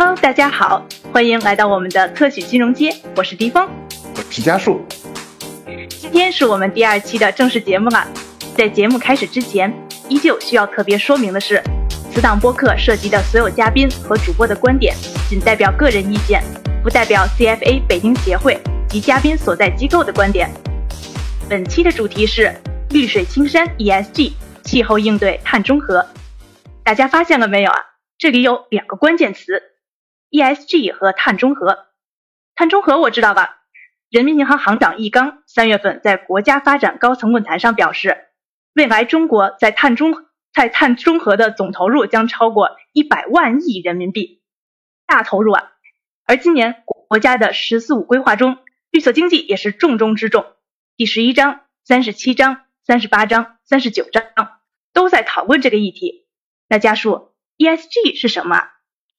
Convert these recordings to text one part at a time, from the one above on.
Hello，大家好，欢迎来到我们的特许金融街，我是迪峰，我是家树。今天是我们第二期的正式节目了，在节目开始之前，依旧需要特别说明的是，此档播客涉及的所有嘉宾和主播的观点，仅代表个人意见，不代表 CFA 北京协会及嘉宾所在机构的观点。本期的主题是绿水青山 ESG 气候应对碳中和。大家发现了没有啊？这里有两个关键词：ESG 和碳中和。碳中和我知道吧？人民银行行长易纲三月份在国家发展高层论坛上表示，未来中国在碳中在碳中和的总投入将超过一百万亿人民币，大投入啊！而今年国家的“十四五”规划中，绿色经济也是重中之重。第十一章、三十七章、三十八章、三十九章都在讨论这个议题。那家属，ESG 是什么？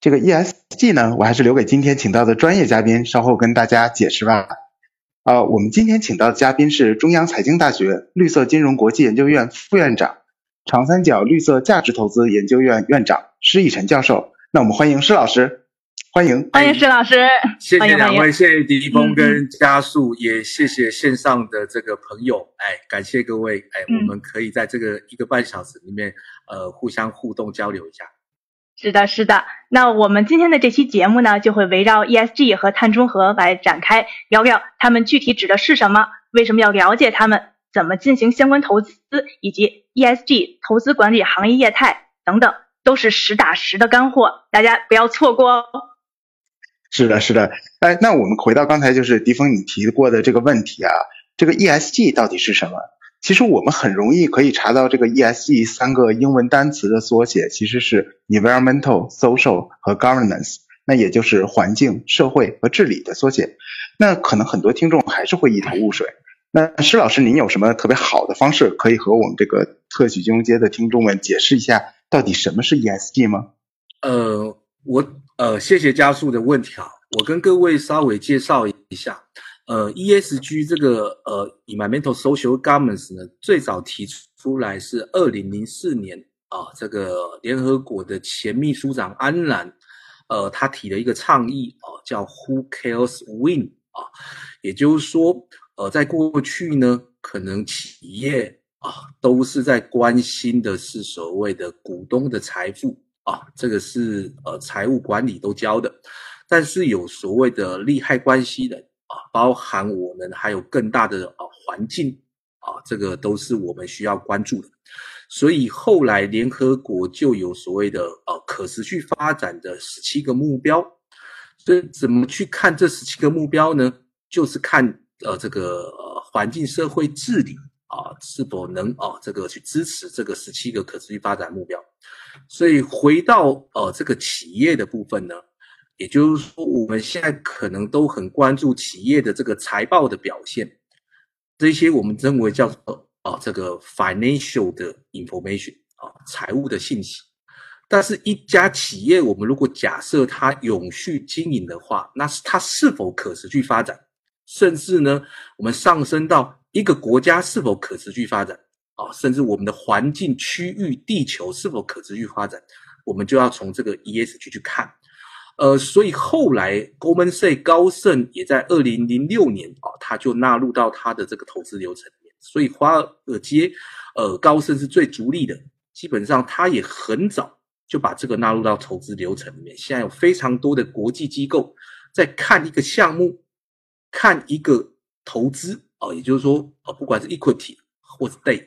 这个 ESG 呢，我还是留给今天请到的专业嘉宾稍后跟大家解释吧。呃，我们今天请到的嘉宾是中央财经大学绿色金融国际研究院副院长、长三角绿色价值投资研究院院长施以晨教授。那我们欢迎施老师。欢迎，欢迎施老师，谢谢两位，谢谢迪峰跟加速，也谢谢线上的这个朋友，哎，感谢各位，哎，我们可以在这个一个半小时里面，呃，互相互动交流一下。是的，是的，那我们今天的这期节目呢，就会围绕 ESG 和碳中和来展开聊聊，他们具体指的是什么，为什么要了解他们，怎么进行相关投资，以及 ESG 投资管理行业业态等等，都是实打实的干货，大家不要错过哦。是的，是的，哎，那我们回到刚才就是迪峰你提过的这个问题啊，这个 ESG 到底是什么？其实我们很容易可以查到这个 ESG 三个英文单词的缩写，其实是 Environmental、Social 和 Governance，那也就是环境、社会和治理的缩写。那可能很多听众还是会一头雾水。那施老师，您有什么特别好的方式可以和我们这个特许金融街的听众们解释一下，到底什么是 ESG 吗？呃，我。呃，谢谢加速的问题啊，我跟各位稍微介绍一下，呃，ESG 这个呃，Environmental Social Governance 呢，最早提出来是二零零四年啊，这个联合国的前秘书长安然，呃，他提了一个倡议啊，叫 Who Cares Win 啊，也就是说，呃，在过去呢，可能企业啊，都是在关心的是所谓的股东的财富。啊，这个是呃财务管理都教的，但是有所谓的利害关系的啊，包含我们还有更大的啊环境啊，这个都是我们需要关注的。所以后来联合国就有所谓的呃可持续发展的十七个目标。所以怎么去看这十七个目标呢？就是看呃这个呃环境社会治理啊是否能啊这个去支持这个十七个可持续发展目标。所以回到呃这个企业的部分呢，也就是说我们现在可能都很关注企业的这个财报的表现，这些我们认为叫做啊这个 financial 的 information 啊财务的信息。但是，一家企业我们如果假设它永续经营的话，那是它是否可持续发展，甚至呢，我们上升到一个国家是否可持续发展。啊，甚至我们的环境区域、地球是否可持续发展，我们就要从这个 ESG 去看。呃，所以后来 Goldman s a c 高盛也在二零零六年啊，他就纳入到他的这个投资流程里面。所以华尔街，呃，高盛是最逐利的，基本上他也很早就把这个纳入到投资流程里面。现在有非常多的国际机构在看一个项目、看一个投资啊，也就是说，啊，不管是 equity 或者 debt。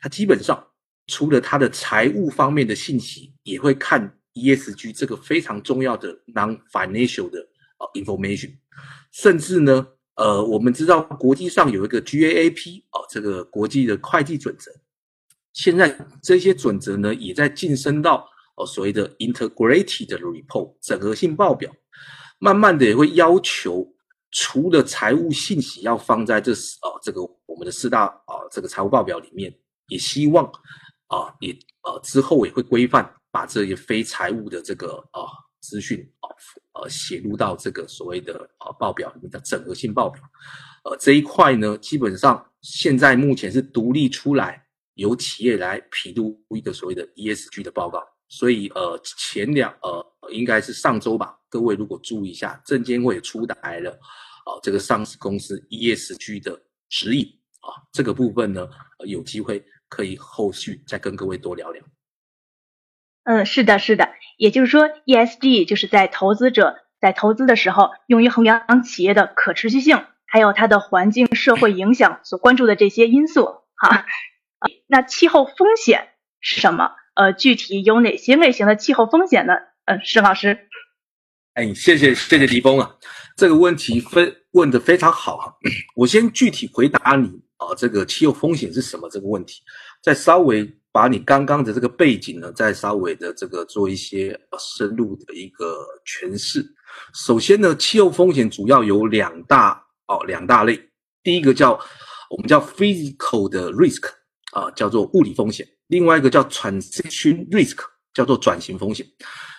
它基本上除了它的财务方面的信息，也会看 ESG 这个非常重要的 non-financial 的呃 information，甚至呢，呃，我们知道国际上有一个 GAAP 啊，这个国际的会计准则，现在这些准则呢，也在晋升到哦所谓的 integrated report 整合性报表，慢慢的也会要求除了财务信息要放在这四啊这个我们的四大啊这个财务报表里面。也希望啊，也呃之后也会规范把这些非财务的这个啊资讯啊呃写入到这个所谓的啊报表里面的整合性报表，呃这一块呢，基本上现在目前是独立出来由企业来披露一个所谓的 ESG 的报告，所以呃前两呃应该是上周吧，各位如果注意一下，证监会出台了啊这个上市公司 ESG 的指引。啊，这个部分呢有机会可以后续再跟各位多聊聊。嗯，是的，是的，也就是说 ESG 就是在投资者在投资的时候用于衡量企业的可持续性，还有它的环境社会影响所关注的这些因素哈。那气候风险是什么？呃，具体有哪些类型的气候风险呢？嗯，沈老师。哎，谢谢谢谢李峰啊，这个问题非问的非常好哈。我先具体回答你啊，这个气候风险是什么这个问题，再稍微把你刚刚的这个背景呢，再稍微的这个做一些深入的一个诠释。首先呢，气候风险主要有两大哦两大类，第一个叫我们叫 physical 的 risk 啊，叫做物理风险。另外一个叫 transition risk，叫做转型风险。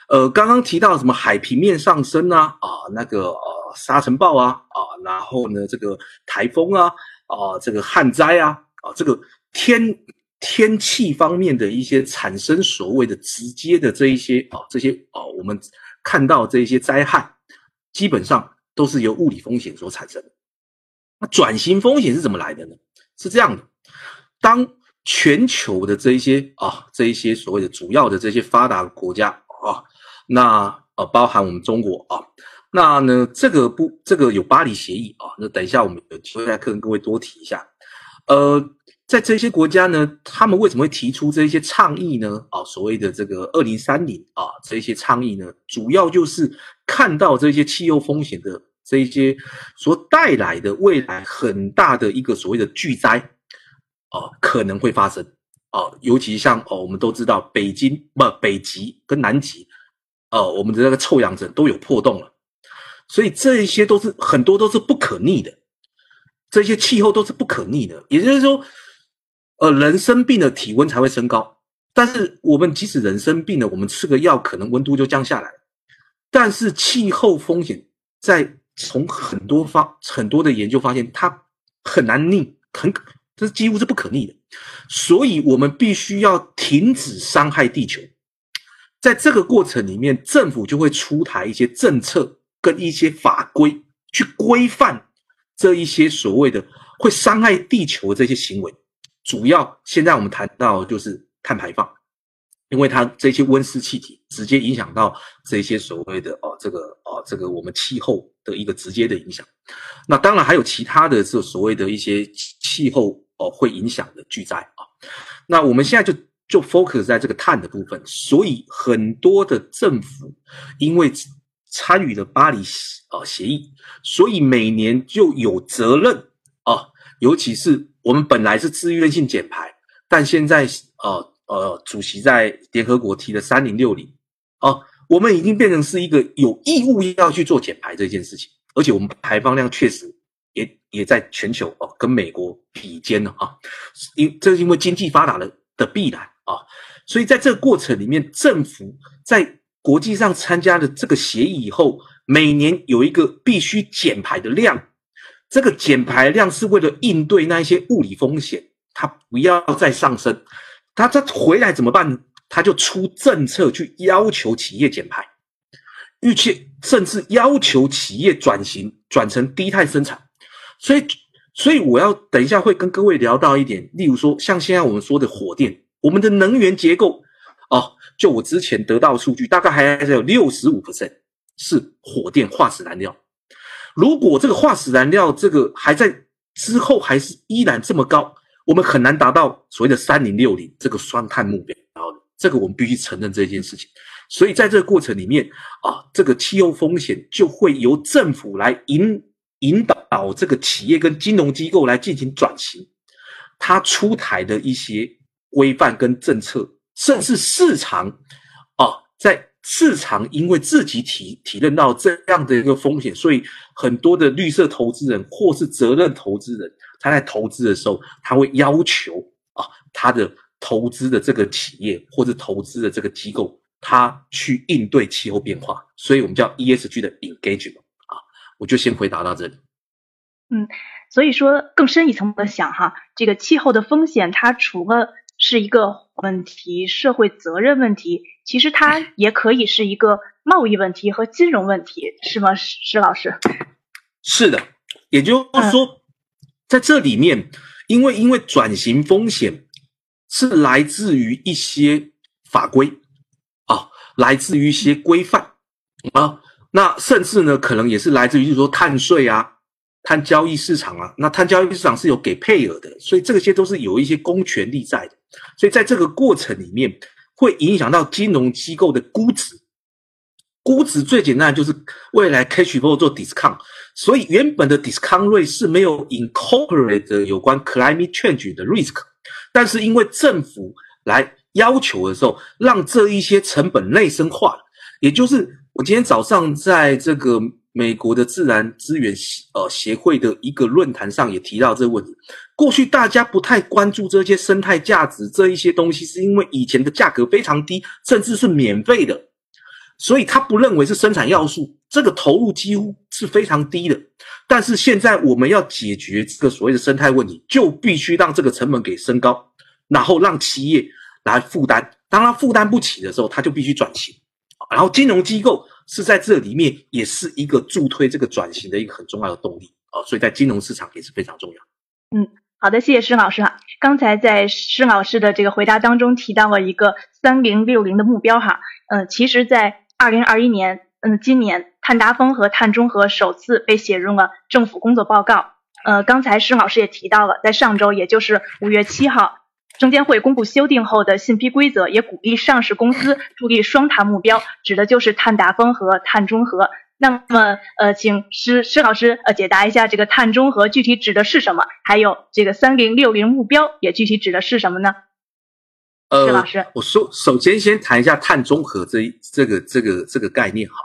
呃，刚刚提到什么海平面上升啊，啊，那个呃沙尘暴啊，啊，然后呢这个台风啊，啊，这个旱灾啊，啊，这个天天气方面的一些产生所谓的直接的这一些啊，这些啊，我们看到这一些灾害，基本上都是由物理风险所产生的。那转型风险是怎么来的呢？是这样的，当全球的这一些啊，这一些所谓的主要的这些发达国家啊，那呃包含我们中国啊，那呢这个不这个有巴黎协议啊，那等一下我们有机会再跟各位多提一下。呃，在这些国家呢，他们为什么会提出这些倡议呢？啊，所谓的这个二零三零啊，这些倡议呢，主要就是看到这些气候风险的这一些所带来的未来很大的一个所谓的巨灾。哦，可能会发生哦，尤其像哦，我们都知道北京不北极跟南极，哦，我们的那个臭氧层都有破洞了，所以这一些都是很多都是不可逆的，这些气候都是不可逆的。也就是说，呃，人生病了，体温才会升高，但是我们即使人生病了，我们吃个药，可能温度就降下来。但是气候风险在从很多方很多的研究发现，它很难逆，很。这几乎是不可逆的，所以我们必须要停止伤害地球。在这个过程里面，政府就会出台一些政策跟一些法规，去规范这一些所谓的会伤害地球的这些行为。主要现在我们谈到就是碳排放，因为它这些温室气体直接影响到这些所谓的哦这个哦这个我们气候的一个直接的影响。那当然还有其他的这所谓的一些气候。哦，会影响的巨灾啊！那我们现在就就 focus 在这个碳的部分，所以很多的政府因为参与了巴黎啊协议，所以每年就有责任啊，尤其是我们本来是自愿性减排，但现在呃呃，主席在联合国提的三零六零啊，我们已经变成是一个有义务要去做减排这件事情，而且我们排放量确实。也也在全球哦，跟美国比肩了啊，因这是因为经济发达的的必然啊，所以在这个过程里面，政府在国际上参加了这个协议以后，每年有一个必须减排的量，这个减排量是为了应对那一些物理风险，它不要再上升，它它回来怎么办呢？他就出政策去要求企业减排，预期甚至要求企业转型转成低碳生产。所以，所以我要等一下会跟各位聊到一点，例如说，像现在我们说的火电，我们的能源结构哦，就我之前得到数据，大概还是有六十五是火电化石燃料。如果这个化石燃料这个还在之后还是依然这么高，我们很难达到所谓的三零六零这个双碳目标的。这个我们必须承认这件事情。所以在这个过程里面啊，这个气候风险就会由政府来引。引导这个企业跟金融机构来进行转型，它出台的一些规范跟政策，甚至市场，市场因为自己体体认到这样的一个风险，所以很多的绿色投资人或是责任投资人，他在投资的时候，他会要求啊，他的投资的这个企业或者投资的这个机构，他去应对气候变化，所以我们叫 ESG 的 engagement。啊我就先回答到这里。嗯，所以说更深一层的想哈，这个气候的风险，它除了是一个问题，社会责任问题，其实它也可以是一个贸易问题和金融问题，是吗，施老师？是的，也就是说，在这里面，因为因为转型风险是来自于一些法规啊，来自于一些规范啊，那甚至呢，可能也是来自于就是说碳税啊。碳交易市场啊，那碳交易市场是有给配额的，所以这些都是有一些公权力在的，所以在这个过程里面会影响到金融机构的估值。估值最简单的就是未来 cash flow 做 discount，所以原本的 discount rate 是没有 incorporate 有关 climate change 的 risk，但是因为政府来要求的时候，让这一些成本内生化，也就是我今天早上在这个。美国的自然资源协呃协会的一个论坛上也提到这个问题。过去大家不太关注这些生态价值这一些东西，是因为以前的价格非常低，甚至是免费的，所以他不认为是生产要素，这个投入几乎是非常低的。但是现在我们要解决这个所谓的生态问题，就必须让这个成本给升高，然后让企业来负担。当他负担不起的时候，他就必须转型，然后金融机构。是在这里面也是一个助推这个转型的一个很重要的动力啊，所以在金融市场也是非常重要。嗯，好的，谢谢施老师哈。刚才在施老师的这个回答当中提到了一个三零六零的目标哈，嗯，其实，在二零二一年，嗯，今年碳达峰和碳中和首次被写入了政府工作报告。呃，刚才施老师也提到了，在上周，也就是五月七号。证监会公布修订后的信批规则，也鼓励上市公司助力双碳目标，指的就是碳达峰和碳中和。那么，呃，请施施老师呃解答一下，这个碳中和具体指的是什么？还有这个三零六零目标也具体指的是什么呢？呃，施老师，我首首先先谈一下碳中和这这个这个这个概念哈。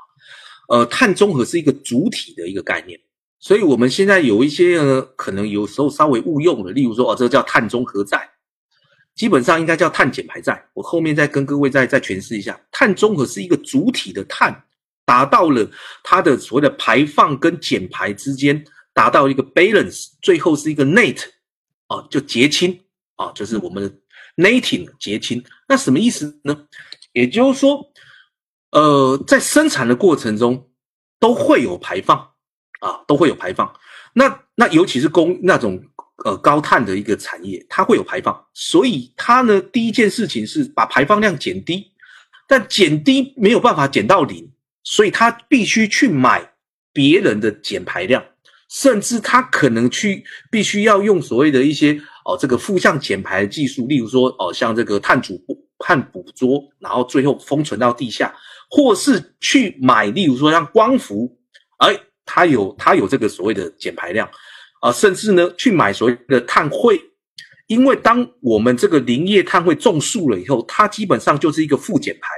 呃，碳中和是一个主体的一个概念，所以我们现在有一些呢，可能有时候稍微误用了，例如说哦，这个叫碳中和债。基本上应该叫碳减排债，我后面再跟各位再再诠释一下，碳中和是一个主体的碳达到了它的所谓的排放跟减排之间达到一个 balance，最后是一个 net，啊，就结清啊，就是我们的 netting 结清。那什么意思呢？也就是说，呃，在生产的过程中都会有排放啊，都会有排放。那那尤其是工那种。呃，高碳的一个产业，它会有排放，所以它呢，第一件事情是把排放量减低，但减低没有办法减到零，所以他必须去买别人的减排量，甚至他可能去必须要用所谓的一些哦，这个负向减排的技术，例如说哦，像这个碳捕碳捕捉，然后最后封存到地下，或是去买，例如说像光伏，哎，它有它有这个所谓的减排量。啊，甚至呢，去买所谓的碳汇，因为当我们这个林业碳汇种树了以后，它基本上就是一个负减排，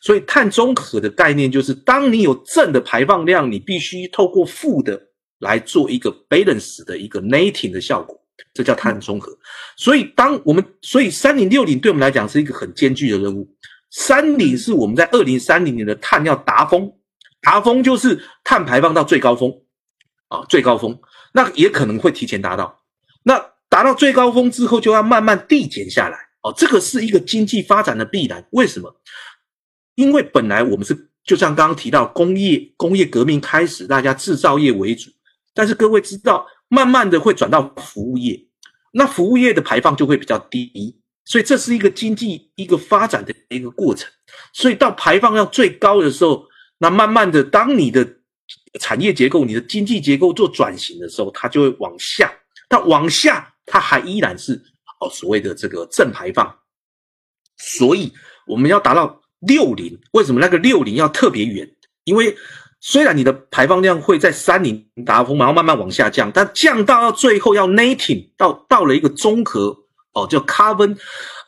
所以碳中和的概念就是，当你有正的排放量，你必须透过负的来做一个 balance 的一个 netting 的效果，这叫碳中和。所以，当我们所以三零六零对我们来讲是一个很艰巨的任务。三零是我们在二零三零年的碳要达峰，达峰就是碳排放到最高峰，啊，最高峰。那也可能会提前达到，那达到最高峰之后就要慢慢递减下来哦，这个是一个经济发展的必然。为什么？因为本来我们是就像刚刚提到工业工业革命开始，大家制造业为主，但是各位知道，慢慢的会转到服务业，那服务业的排放就会比较低，所以这是一个经济一个发展的一个过程。所以到排放量最高的时候，那慢慢的当你的。产业结构，你的经济结构做转型的时候，它就会往下。它往下，它还依然是哦所谓的这个正排放。所以我们要达到六零，为什么那个六零要特别远？因为虽然你的排放量会在三零达峰，然后慢慢往下降，但降到到最后要 netting 到到了一个综合哦，叫 carbon，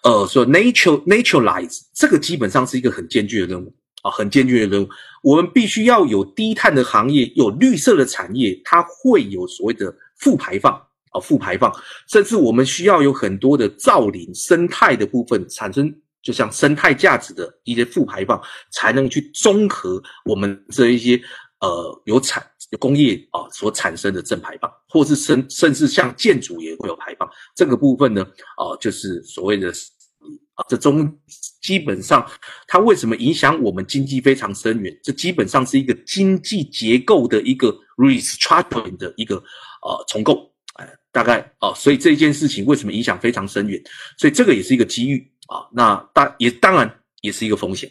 呃，说 nature naturalize，这个基本上是一个很艰巨的任务。啊，很艰巨的任务，我们必须要有低碳的行业，有绿色的产业，它会有所谓的负排放啊，负排放，甚至我们需要有很多的造林生态的部分产生，就像生态价值的一些负排放，才能去综合我们这一些呃有产工业啊所产生的正排放，或是甚甚至像建筑也会有排放，这个部分呢，啊，就是所谓的啊，这中基本上它为什么影响我们经济非常深远？这基本上是一个经济结构的一个 restructuring 的一个呃重构，哎，大概啊，所以这件事情为什么影响非常深远？所以这个也是一个机遇啊，那当也当然也是一个风险。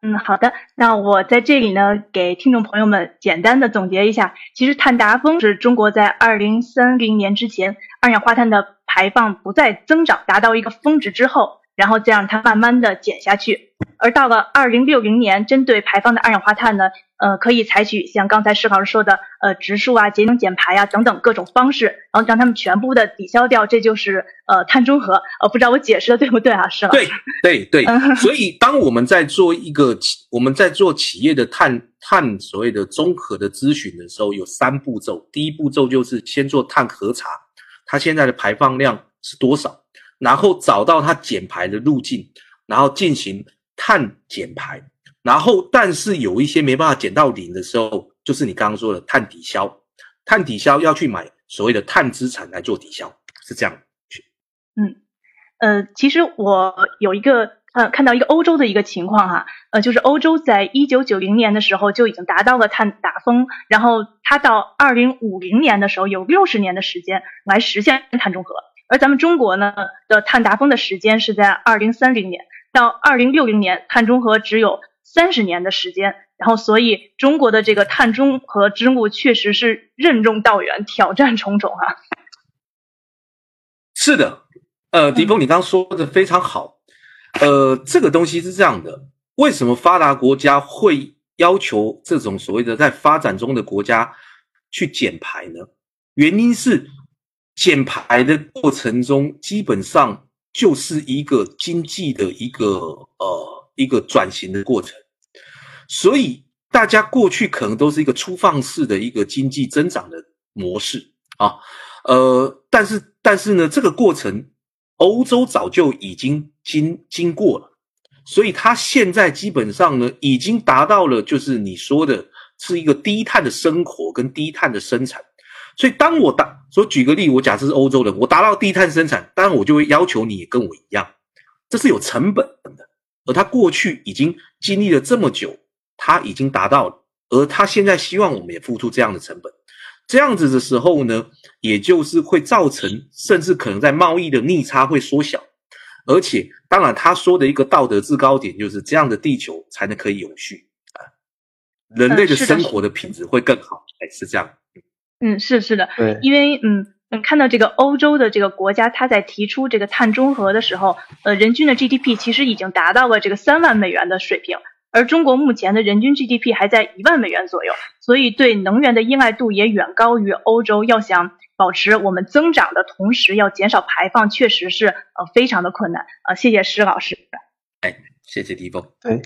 嗯，好的。那我在这里呢，给听众朋友们简单的总结一下。其实碳达峰是中国在二零三零年之前，二氧化碳的排放不再增长，达到一个峰值之后。然后再让它慢慢的减下去，而到了二零六零年，针对排放的二氧化碳呢，呃，可以采取像刚才施老师说的，呃，植树啊、节能减排啊等等各种方式，然后让它们全部的抵消掉，这就是呃碳中和。呃，不知道我解释的对不对啊，施老师？对对对。所以当我们在做一个企，我们在做企业的碳碳所谓的综合的咨询的时候，有三步骤。第一步骤就是先做碳核查，它现在的排放量是多少？然后找到它减排的路径，然后进行碳减排，然后但是有一些没办法减到零的时候，就是你刚刚说的碳抵消，碳抵消要去买所谓的碳资产来做抵消，是这样。嗯，呃，其实我有一个呃看到一个欧洲的一个情况哈，呃，就是欧洲在一九九零年的时候就已经达到了碳达峰，然后它到二零五零年的时候有六十年的时间来实现碳中和。而咱们中国呢的碳达峰的时间是在二零三零年到二零六零年，碳中和只有三十年的时间，然后所以中国的这个碳中和之路确实是任重道远，挑战重重啊。是的，呃，迪峰，你刚刚说的非常好，呃，这个东西是这样的，为什么发达国家会要求这种所谓的在发展中的国家去减排呢？原因是。减排的过程中，基本上就是一个经济的一个呃一个转型的过程，所以大家过去可能都是一个粗放式的一个经济增长的模式啊，呃，但是但是呢，这个过程欧洲早就已经经经过了，所以它现在基本上呢，已经达到了就是你说的是一个低碳的生活跟低碳的生产。所以，当我达，说举个例，我假设是欧洲人，我达到低碳生产，当然我就会要求你也跟我一样，这是有成本的。而他过去已经经历了这么久，他已经达到了，而他现在希望我们也付出这样的成本，这样子的时候呢，也就是会造成，甚至可能在贸易的逆差会缩小，而且，当然他说的一个道德制高点就是这样的地球才能可以永续啊，人类的生活的品质会更好，哎，是这样。嗯，是是的，对，因为嗯嗯，看到这个欧洲的这个国家，它在提出这个碳中和的时候，呃，人均的 GDP 其实已经达到了这个三万美元的水平，而中国目前的人均 GDP 还在一万美元左右，所以对能源的依赖度也远高于欧洲。要想保持我们增长的同时要减少排放，确实是呃非常的困难。呃，谢谢施老师。哎，谢谢迪峰。对，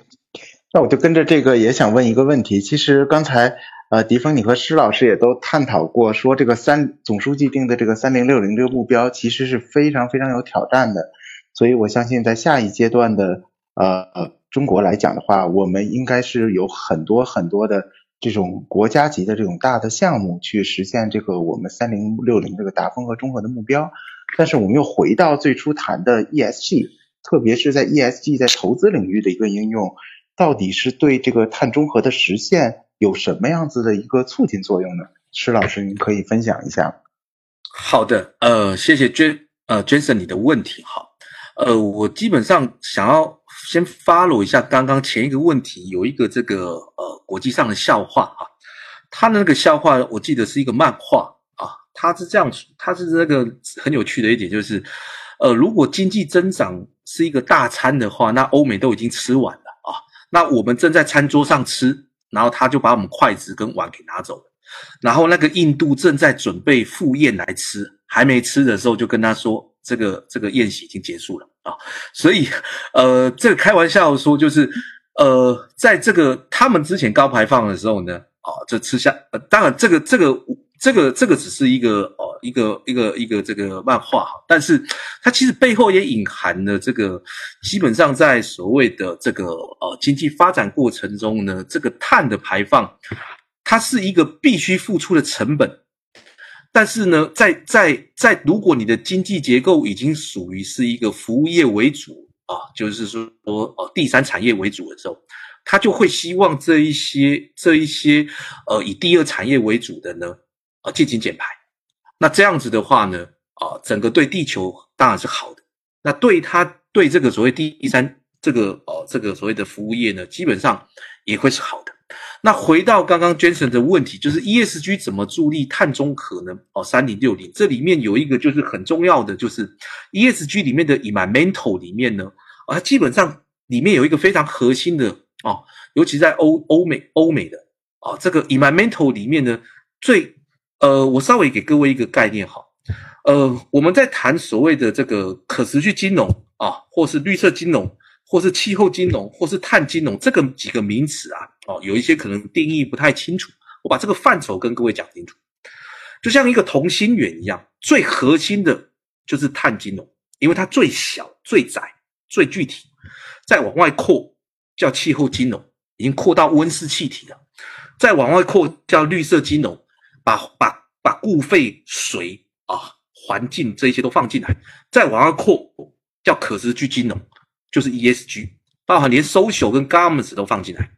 那我就跟着这个也想问一个问题，其实刚才。呃，迪峰，你和施老师也都探讨过，说这个三总书记定的这个三零六零这个目标，其实是非常非常有挑战的。所以我相信，在下一阶段的呃中国来讲的话，我们应该是有很多很多的这种国家级的这种大的项目去实现这个我们三零六零这个达峰和中和的目标。但是我们又回到最初谈的 ESG，特别是在 ESG 在投资领域的一个应用，到底是对这个碳中和的实现？有什么样子的一个促进作用呢？施老师，您可以分享一下。好的，呃，谢谢娟，呃，Jason，你的问题哈，呃，我基本上想要先 follow 一下刚刚前一个问题，有一个这个呃国际上的笑话啊，他那个笑话我记得是一个漫画啊，他是这样，他是那个很有趣的一点就是，呃，如果经济增长是一个大餐的话，那欧美都已经吃完了啊，那我们正在餐桌上吃。然后他就把我们筷子跟碗给拿走了，然后那个印度正在准备赴宴来吃，还没吃的时候就跟他说，这个这个宴席已经结束了啊，所以呃，这个开玩笑说就是，呃，在这个他们之前高排放的时候呢，啊，这吃下，呃，当然这个这个。这个这个只是一个哦，一个一个一个这个漫画哈，但是它其实背后也隐含了这个，基本上在所谓的这个呃经济发展过程中呢，这个碳的排放，它是一个必须付出的成本。但是呢，在在在，如果你的经济结构已经属于是一个服务业为主啊，就是说呃第三产业为主的时候，他就会希望这一些这一些呃以第二产业为主的呢啊进行减排。那这样子的话呢啊，整个对地球当然是好的。那对他对这个所谓第第三这个哦这个所谓的服务业呢，基本上也会是好的。那回到刚刚 Jason 的问题，就是 ESG 怎么助力碳中和呢？哦，三零六零这里面有一个就是很重要的，就是 ESG 里面的 environmental 里面呢，啊，基本上里面有一个非常核心的哦，尤其在欧欧美欧美的啊，这个 environmental 里面呢，最呃，我稍微给各位一个概念哈，呃，我们在谈所谓的这个可持续金融啊，或是绿色金融。或是气候金融，或是碳金融，这个几个名词啊，哦，有一些可能定义不太清楚。我把这个范畴跟各位讲清楚，就像一个同心圆一样，最核心的就是碳金融，因为它最小、最窄、最具体。再往外扩叫气候金融，已经扩到温室气体了。再往外扩叫绿色金融，把把把固废水啊、环境这些都放进来。再往外扩叫可持续金融。就是 ESG，包含连 social 跟 governance 都放进来，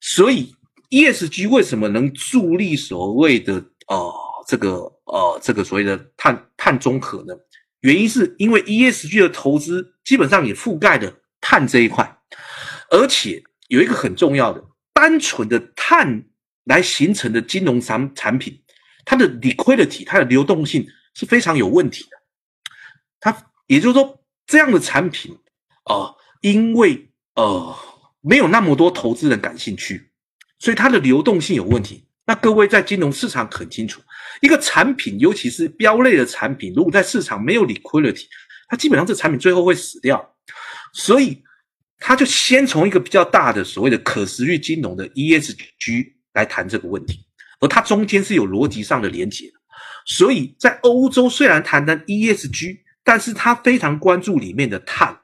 所以 ESG 为什么能助力所谓的呃这个呃这个所谓的碳碳中和呢？原因是因为 ESG 的投资基本上也覆盖了碳这一块，而且有一个很重要的，单纯的碳来形成的金融产产品，它的 liquidity 它的流动性是非常有问题的，它也就是说这样的产品。啊，因为呃没有那么多投资人感兴趣，所以它的流动性有问题。那各位在金融市场很清楚，一个产品，尤其是标类的产品，如果在市场没有 liquidity，它基本上这产品最后会死掉。所以他就先从一个比较大的所谓的可持续金融的 ESG 来谈这个问题，而它中间是有逻辑上的连结的。所以在欧洲虽然谈谈 ESG，但是它非常关注里面的碳。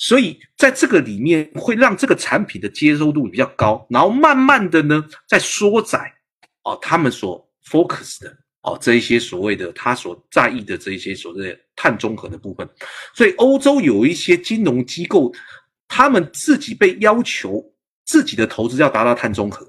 所以在这个里面会让这个产品的接受度比较高，然后慢慢的呢在缩窄哦，他们所 focus 的哦这一些所谓的他所在意的这一些所谓的碳中和的部分。所以欧洲有一些金融机构，他们自己被要求自己的投资要达到碳中和，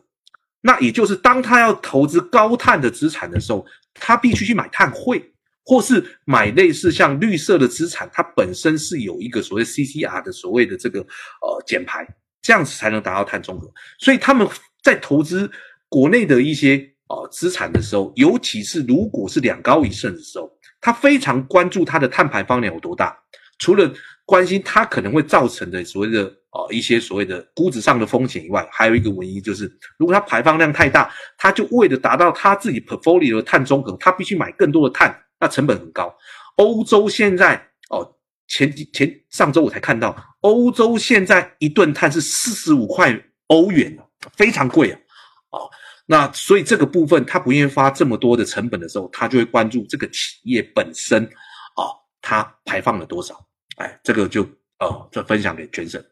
那也就是当他要投资高碳的资产的时候，他必须去买碳汇。或是买类似像绿色的资产，它本身是有一个所谓 CCR 的所谓的这个呃减排，这样子才能达到碳中和。所以他们在投资国内的一些呃资产的时候，尤其是如果是两高一胜的时候，他非常关注它的碳排放量有多大。除了关心它可能会造成的所谓的呃一些所谓的估值上的风险以外，还有一个原因就是，如果它排放量太大，它就为了达到它自己 portfolio 的碳中和，它必须买更多的碳。那成本很高，欧洲现在哦，前几前上周我才看到，欧洲现在一吨碳是四十五块欧元非常贵啊！哦，那所以这个部分他不愿意花这么多的成本的时候，他就会关注这个企业本身哦，它排放了多少？哎，这个就哦，这分享给全省。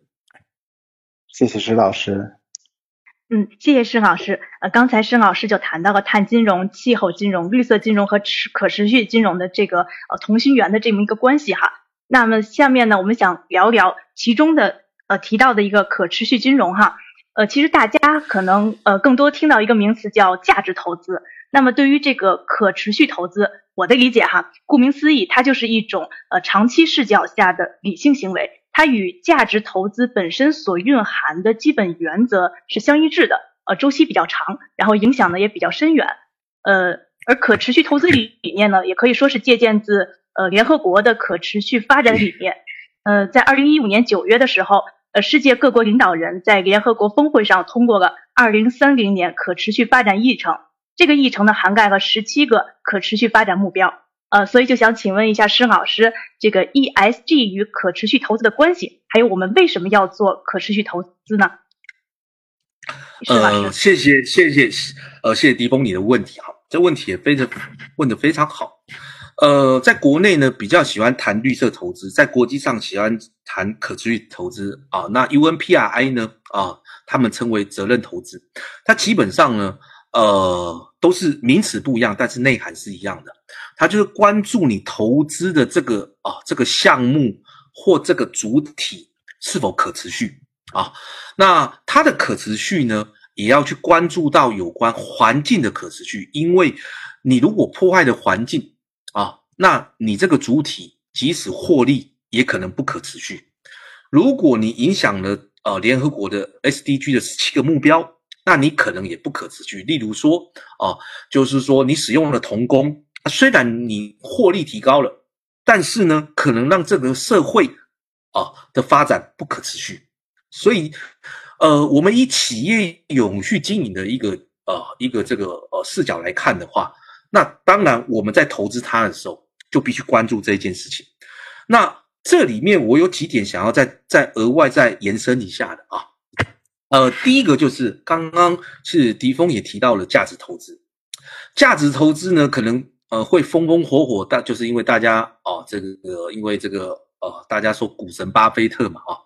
谢谢施老师。嗯，谢谢施老师。呃，刚才施老师就谈到了碳金融、气候金融、绿色金融和持可持续金融的这个呃同心圆的这么一个关系哈。那么下面呢，我们想聊聊其中的呃提到的一个可持续金融哈。呃，其实大家可能呃更多听到一个名词叫价值投资。那么对于这个可持续投资，我的理解哈，顾名思义，它就是一种呃长期视角下的理性行为。它与价值投资本身所蕴含的基本原则是相一致的，呃，周期比较长，然后影响呢也比较深远，呃，而可持续投资理理念呢，也可以说是借鉴自呃联合国的可持续发展理念，呃，在二零一五年九月的时候，呃，世界各国领导人在联合国峰会上通过了二零三零年可持续发展议程，这个议程呢涵盖了十七个可持续发展目标。呃，所以就想请问一下施老师，这个 ESG 与可持续投资的关系，还有我们为什么要做可持续投资呢？呃，谢谢谢谢，呃，谢谢迪峰你的问题哈，这问题也非常问的非常好。呃，在国内呢比较喜欢谈绿色投资，在国际上喜欢谈可持续投资啊。那 UNPRI 呢啊，他们称为责任投资，它基本上呢，呃。都是名词不一样，但是内涵是一样的。它就是关注你投资的这个啊这个项目或这个主体是否可持续啊。那它的可持续呢，也要去关注到有关环境的可持续，因为你如果破坏的环境啊，那你这个主体即使获利也可能不可持续。如果你影响了呃联合国的 SDG 的十七个目标。那你可能也不可持续。例如说，啊，就是说你使用了童工，虽然你获利提高了，但是呢，可能让这个社会啊的发展不可持续。所以，呃，我们以企业永续经营的一个呃一个这个呃视角来看的话，那当然我们在投资它的时候就必须关注这件事情。那这里面我有几点想要再再额外再延伸一下的啊。呃，第一个就是刚刚是迪峰也提到了价值投资，价值投资呢可能呃会风风火火，但就是因为大家哦这个因为这个呃大家说股神巴菲特嘛啊，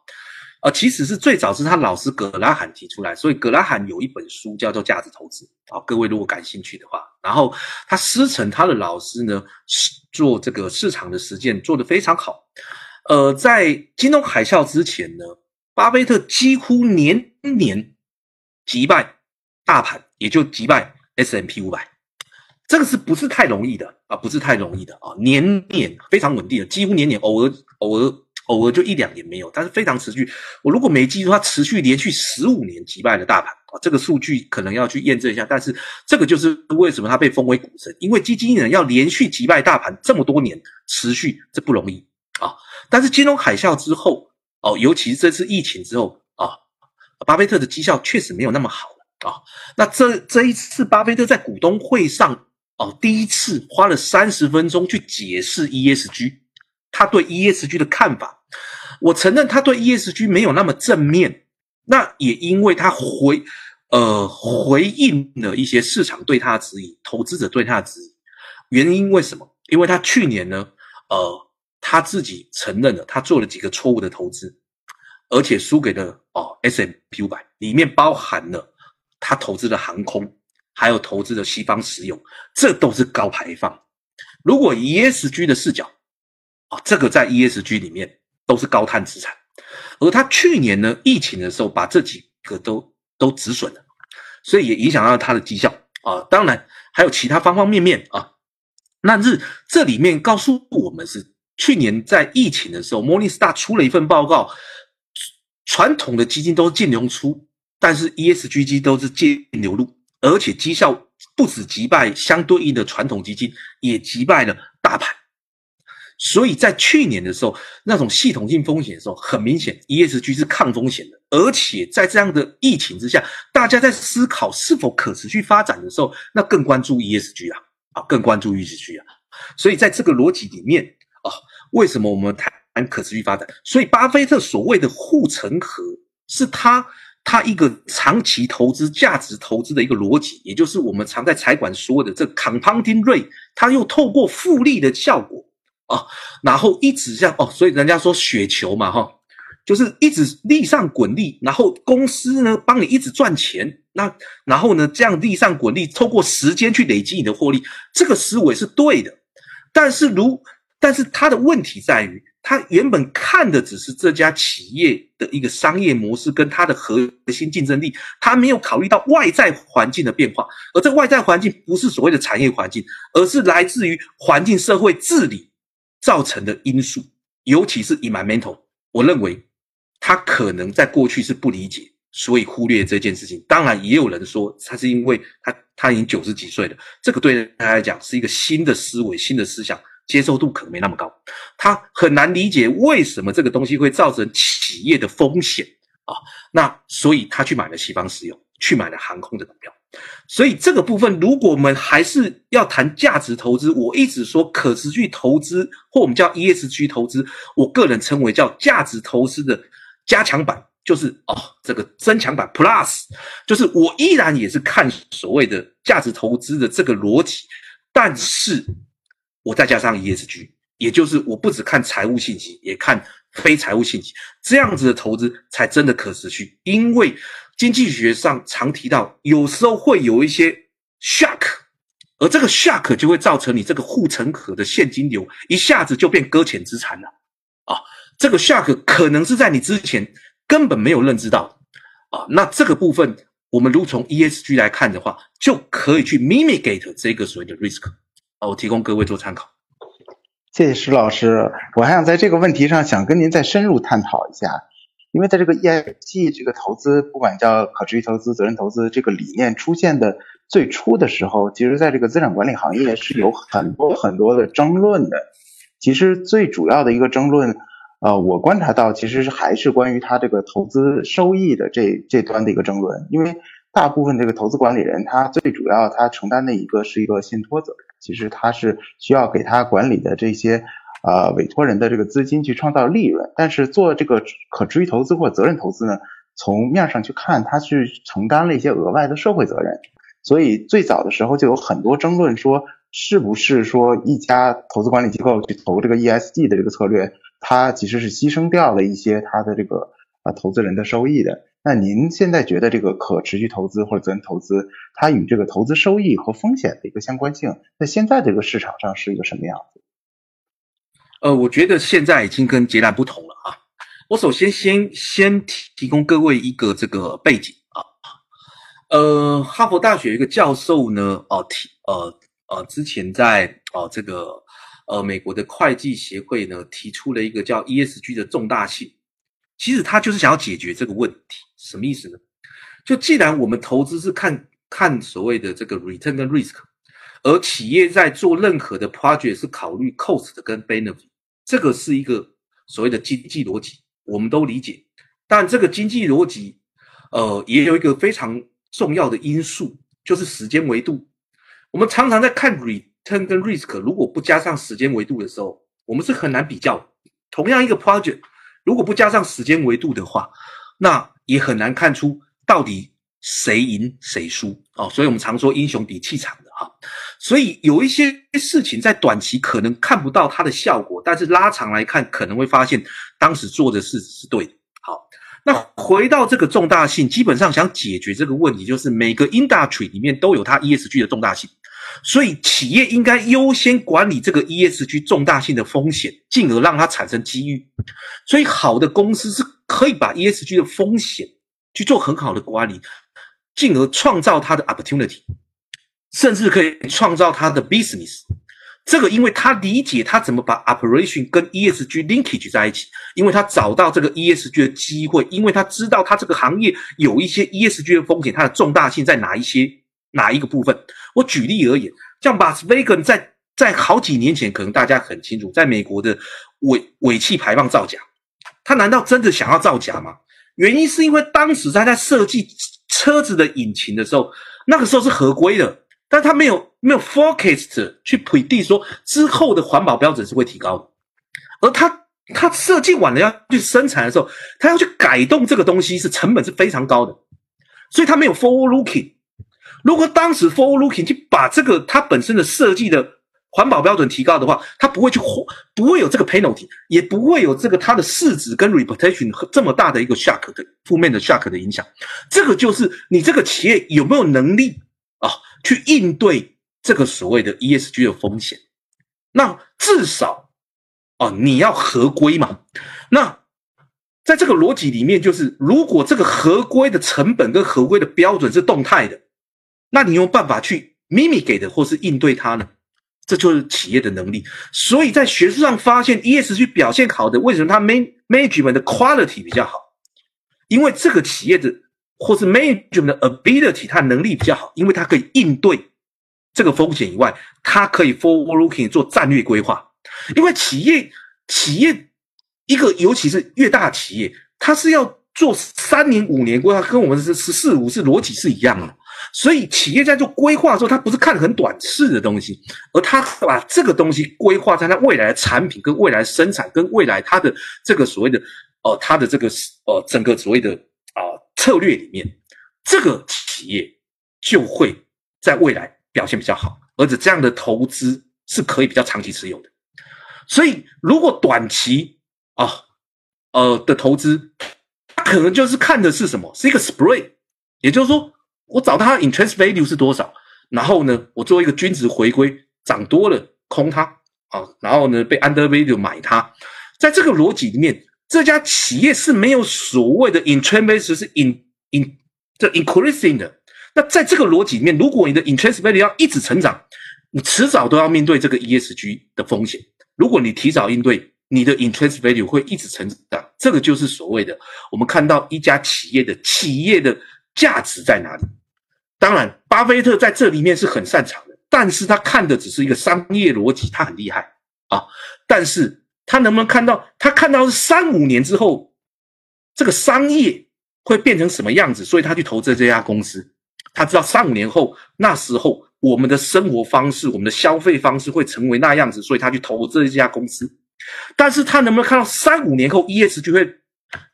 呃其实是最早是他老师葛拉罕提出来，所以葛拉罕有一本书叫做价值投资啊，各位如果感兴趣的话，然后他师承他的老师呢是做这个市场的实践做得非常好，呃在金融海啸之前呢。巴菲特几乎年年击败大盘，也就击败 S M P 五百，这个是不是太容易的啊？不是太容易的啊！年年非常稳定的，几乎年年偶尔偶尔偶尔就一两年没有，但是非常持续。我如果没记错，他持续连续十五年击败了大盘啊！这个数据可能要去验证一下，但是这个就是为什么他被封为股神，因为基金人要连续击败大盘这么多年，持续这不容易啊！但是金融海啸之后。哦，尤其是这次疫情之后，巴菲特的绩效确实没有那么好了啊。那这这一次，巴菲特在股东会上哦，第一次花了三十分钟去解释 ESG，他对 ESG 的看法。我承认他对 ESG 没有那么正面，那也因为他回呃回应了一些市场对他的质疑，投资者对他的质疑。原因为什么？因为他去年呢，呃。他自己承认了，他做了几个错误的投资，而且输给了哦 S M P 五百，里面包含了他投资的航空，还有投资的西方石油，这都是高排放。如果 E S G 的视角啊，这个在 E S G 里面都是高碳资产，而他去年呢疫情的时候把这几个都都止损了，所以也影响到他的绩效啊。当然还有其他方方面面啊。那日这里面告诉我们是。去年在疫情的时候，Morningstar 出了一份报告，传统的基金都是净流出，但是 ESG 基都是净流入，而且绩效不止击败相对应的传统基金，也击败了大盘。所以在去年的时候，那种系统性风险的时候，很明显 ESG 是抗风险的，而且在这样的疫情之下，大家在思考是否可持续发展的时候，那更关注 ESG 啊，啊，更关注 ESG 啊。所以在这个逻辑里面啊。为什么我们谈按可持续发展？所以巴菲特所谓的护城河，是他他一个长期投资、价值投资的一个逻辑，也就是我们常在财管说的这 compounding rate，他又透过复利的效果啊，然后一直这样哦，所以人家说雪球嘛哈，就是一直利上滚利，然后公司呢帮你一直赚钱，那然后呢这样利上滚利，透过时间去累积你的获利，这个思维是对的，但是如但是他的问题在于，他原本看的只是这家企业的一个商业模式跟它的核心竞争力，他没有考虑到外在环境的变化。而这个外在环境不是所谓的产业环境，而是来自于环境、社会治理造成的因素，尤其是 environmental。我认为他可能在过去是不理解，所以忽略这件事情。当然，也有人说他是因为他他已经九十几岁了，这个对他来讲是一个新的思维、新的思想。接受度可能没那么高，他很难理解为什么这个东西会造成企业的风险啊。那所以他去买了西方石油，去买了航空的股票。所以这个部分，如果我们还是要谈价值投资，我一直说可持续投资或我们叫 ESG 投资，我个人称为叫价值投资的加强版，就是哦这个增强版 Plus，就是我依然也是看所谓的价值投资的这个逻辑，但是。我再加上 ESG，也就是我不只看财务信息，也看非财务信息，这样子的投资才真的可持续。因为经济学上常提到，有时候会有一些 shock 而这个 shock 就会造成你这个护城河的现金流一下子就变搁浅资产了啊！这个 shock 可能是在你之前根本没有认知到啊。那这个部分，我们如从 ESG 来看的话，就可以去 mitigate 这个所谓的 risk。我提供各位做参考。谢谢石老师，我还想在这个问题上想跟您再深入探讨一下，因为在这个 ESG 这个投资，不管叫可持续投资、责任投资这个理念出现的。最初的时候，其实在这个资产管理行业是有很多很多的争论的。其实最主要的一个争论，呃，我观察到其实是还是关于他这个投资收益的这这端的一个争论。因为大部分这个投资管理人，他最主要他承担的一个是一个信托责任，其实他是需要给他管理的这些呃委托人的这个资金去创造利润。但是做这个可持续投资或责任投资呢，从面上去看，他是承担了一些额外的社会责任。所以最早的时候就有很多争论，说是不是说一家投资管理机构去投这个 ESG 的这个策略，它其实是牺牲掉了一些它的这个啊投资人的收益的。那您现在觉得这个可持续投资或者责任投资，它与这个投资收益和风险的一个相关性，在现在这个市场上是一个什么样子？呃，我觉得现在已经跟截然不同了啊。我首先先先提提供各位一个这个背景啊。呃，哈佛大学一个教授呢，哦提呃呃，之前在哦这个呃美国的会计协会呢提出了一个叫 ESG 的重大性。其实他就是想要解决这个问题，什么意思呢？就既然我们投资是看看所谓的这个 return 跟 risk，而企业在做任何的 project 是考虑 cost 跟 benefit，这个是一个所谓的经济逻辑，我们都理解。但这个经济逻辑，呃，也有一个非常。重要的因素就是时间维度。我们常常在看 return 跟 risk，如果不加上时间维度的时候，我们是很难比较。同样一个 project，如果不加上时间维度的话，那也很难看出到底谁赢谁输哦。所以我们常说英雄比气场的哈。所以有一些事情在短期可能看不到它的效果，但是拉长来看，可能会发现当时做的事是对的。好。那回到这个重大性，基本上想解决这个问题，就是每个 industry 里面都有它 ESG 的重大性，所以企业应该优先管理这个 ESG 重大性的风险，进而让它产生机遇。所以好的公司是可以把 ESG 的风险去做很好的管理，进而创造它的 opportunity，甚至可以创造它的 business。这个，因为他理解他怎么把 operation 跟 ESG linkage 在一起，因为他找到这个 ESG 的机会，因为他知道他这个行业有一些 ESG 的风险，它的重大性在哪一些哪一个部分。我举例而言，像 Bas v g a n 在在好几年前，可能大家很清楚，在美国的尾尾气排放造假，他难道真的想要造假吗？原因是因为当时他在设计车子的引擎的时候，那个时候是合规的。但他没有没有 forecast 去 predict 说之后的环保标准是会提高的，而他他设计完了要去生产的时候，他要去改动这个东西是成本是非常高的，所以他没有 forward looking。如果当时 forward looking 去把这个它本身的设计的环保标准提高的话，它不会去不会有这个 penalty，也不会有这个它的市值跟 reputation 这么大的一个 shock 的负面的 shock 的影响。这个就是你这个企业有没有能力啊？去应对这个所谓的 ESG 的风险，那至少啊，你要合规嘛。那在这个逻辑里面，就是如果这个合规的成本跟合规的标准是动态的，那你用办法去 mimic 的或是应对它呢？这就是企业的能力。所以在学术上发现 ESG 表现好的，为什么它 management 的 quality 比较好？因为这个企业的。或是 management 的 ability，它能力比较好，因为它可以应对这个风险以外，它可以 forward looking 做战略规划。因为企业企业一个尤其是越大企业，它是要做三年五年规划，跟我们是十四五是逻辑是一样的。所以企业在做规划的时候，他不是看很短视的东西，而他把这个东西规划在他未来的产品、跟未来生产、跟未来他的这个所谓的呃他的这个呃整个所谓的啊。策略里面，这个企业就会在未来表现比较好，而且这样的投资是可以比较长期持有的。所以，如果短期啊，呃的投资，他可能就是看的是什么？是一个 spread，也就是说，我找它 interest value 是多少，然后呢，我做一个均值回归，涨多了空它啊，然后呢被 under value 买它，在这个逻辑里面，这家企业是没有所谓的 interest 是 in in 这 increasing 的。那在这个逻辑里面，如果你的 interest value 要一直成长，你迟早都要面对这个 ESG 的风险。如果你提早应对，你的 interest value 会一直成长。这个就是所谓的我们看到一家企业的企业的价值在哪里。当然，巴菲特在这里面是很擅长的，但是他看的只是一个商业逻辑，他很厉害啊。但是他能不能看到？他看到是三五年之后，这个商业会变成什么样子？所以他去投资这家公司。他知道三五年后，那时候我们的生活方式、我们的消费方式会成为那样子，所以他去投资这家公司。但是他能不能看到三五年后 ESG 会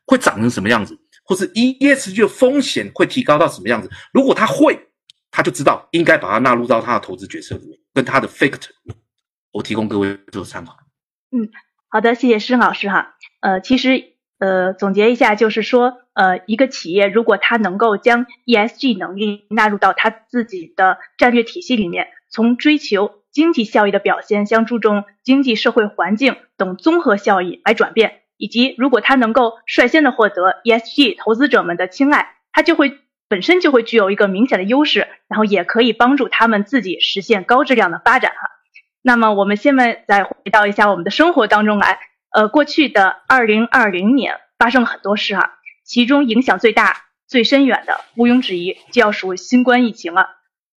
会长成什么样子？或是 ESG 的风险会提高到什么样子？如果他会，他就知道应该把它纳入到他的投资决策里面，跟他的 fact。我提供各位做参考。嗯，好的，谢谢施老师哈。呃，其实呃总结一下，就是说呃一个企业如果它能够将 ESG 能力纳入到它自己的战略体系里面，从追求经济效益的表现向注重经济社会环境等综合效益来转变。以及，如果他能够率先的获得 ESG 投资者们的青睐，他就会本身就会具有一个明显的优势，然后也可以帮助他们自己实现高质量的发展哈。那么，我们现在再回到一下我们的生活当中来，呃，过去的二零二零年发生了很多事哈，其中影响最大、最深远的，毋庸置疑就要数新冠疫情了。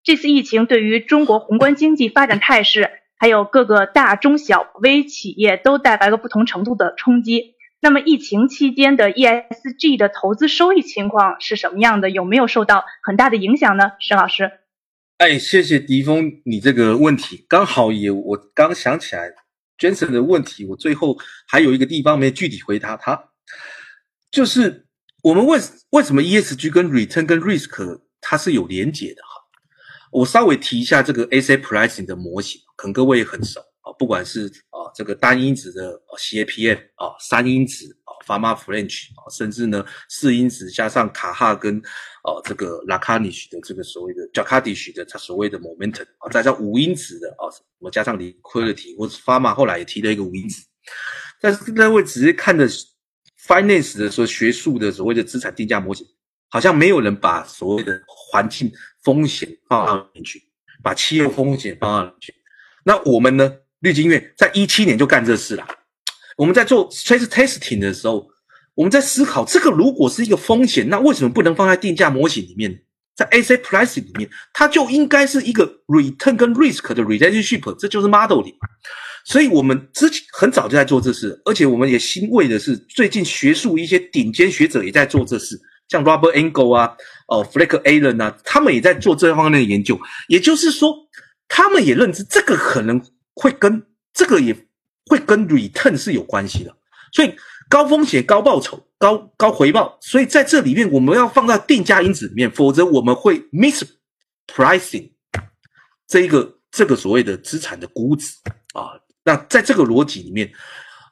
这次疫情对于中国宏观经济发展态势。还有各个大中小微企业都带来了不同程度的冲击。那么疫情期间的 ESG 的投资收益情况是什么样的？有没有受到很大的影响呢？沈老师，哎，谢谢迪峰，你这个问题刚好也我刚想起来，Jason 的问题，我最后还有一个地方没具体回答他，就是我们为为什么 ESG 跟 Return 跟 Risk 它是有连结的？我稍微提一下这个 A C pricing 的模型。可能各位也很熟啊，不管是啊这个单因子的 CAPM 啊，三因子啊 f a r m a French 啊，甚至呢四因子加上卡哈跟啊这个 l a c a n i s h 的这个所谓的 j a k a d i s h 的它所谓的 Momentum 啊，再加五因子的啊，我加上 Liquidity 或者 f a r m a 后来也提了一个五因子，但是各位只是看的 Finance 的说学术的所谓的资产定价模型，好像没有人把所谓的环境风险放到里面去，把企业风险放到里面去。那我们呢？绿金院在一七年就干这事了。我们在做 stress testing 的时候，我们在思考这个如果是一个风险，那为什么不能放在定价模型里面？在 asset pricing 里面，它就应该是一个 return 跟 risk 的 relationship，这就是 modeling。所以我们之前很早就在做这事，而且我们也欣慰的是，最近学术一些顶尖学者也在做这事，像 Robert Engel 啊，哦 f l a k Allen 啊，他们也在做这方面的研究。也就是说。他们也认知这个可能会跟这个也会跟 return 是有关系的，所以高风险高报酬高高回报，所以在这里面我们要放在定价因子里面，否则我们会 miss pricing 这一个这个所谓的资产的估值啊。那在这个逻辑里面，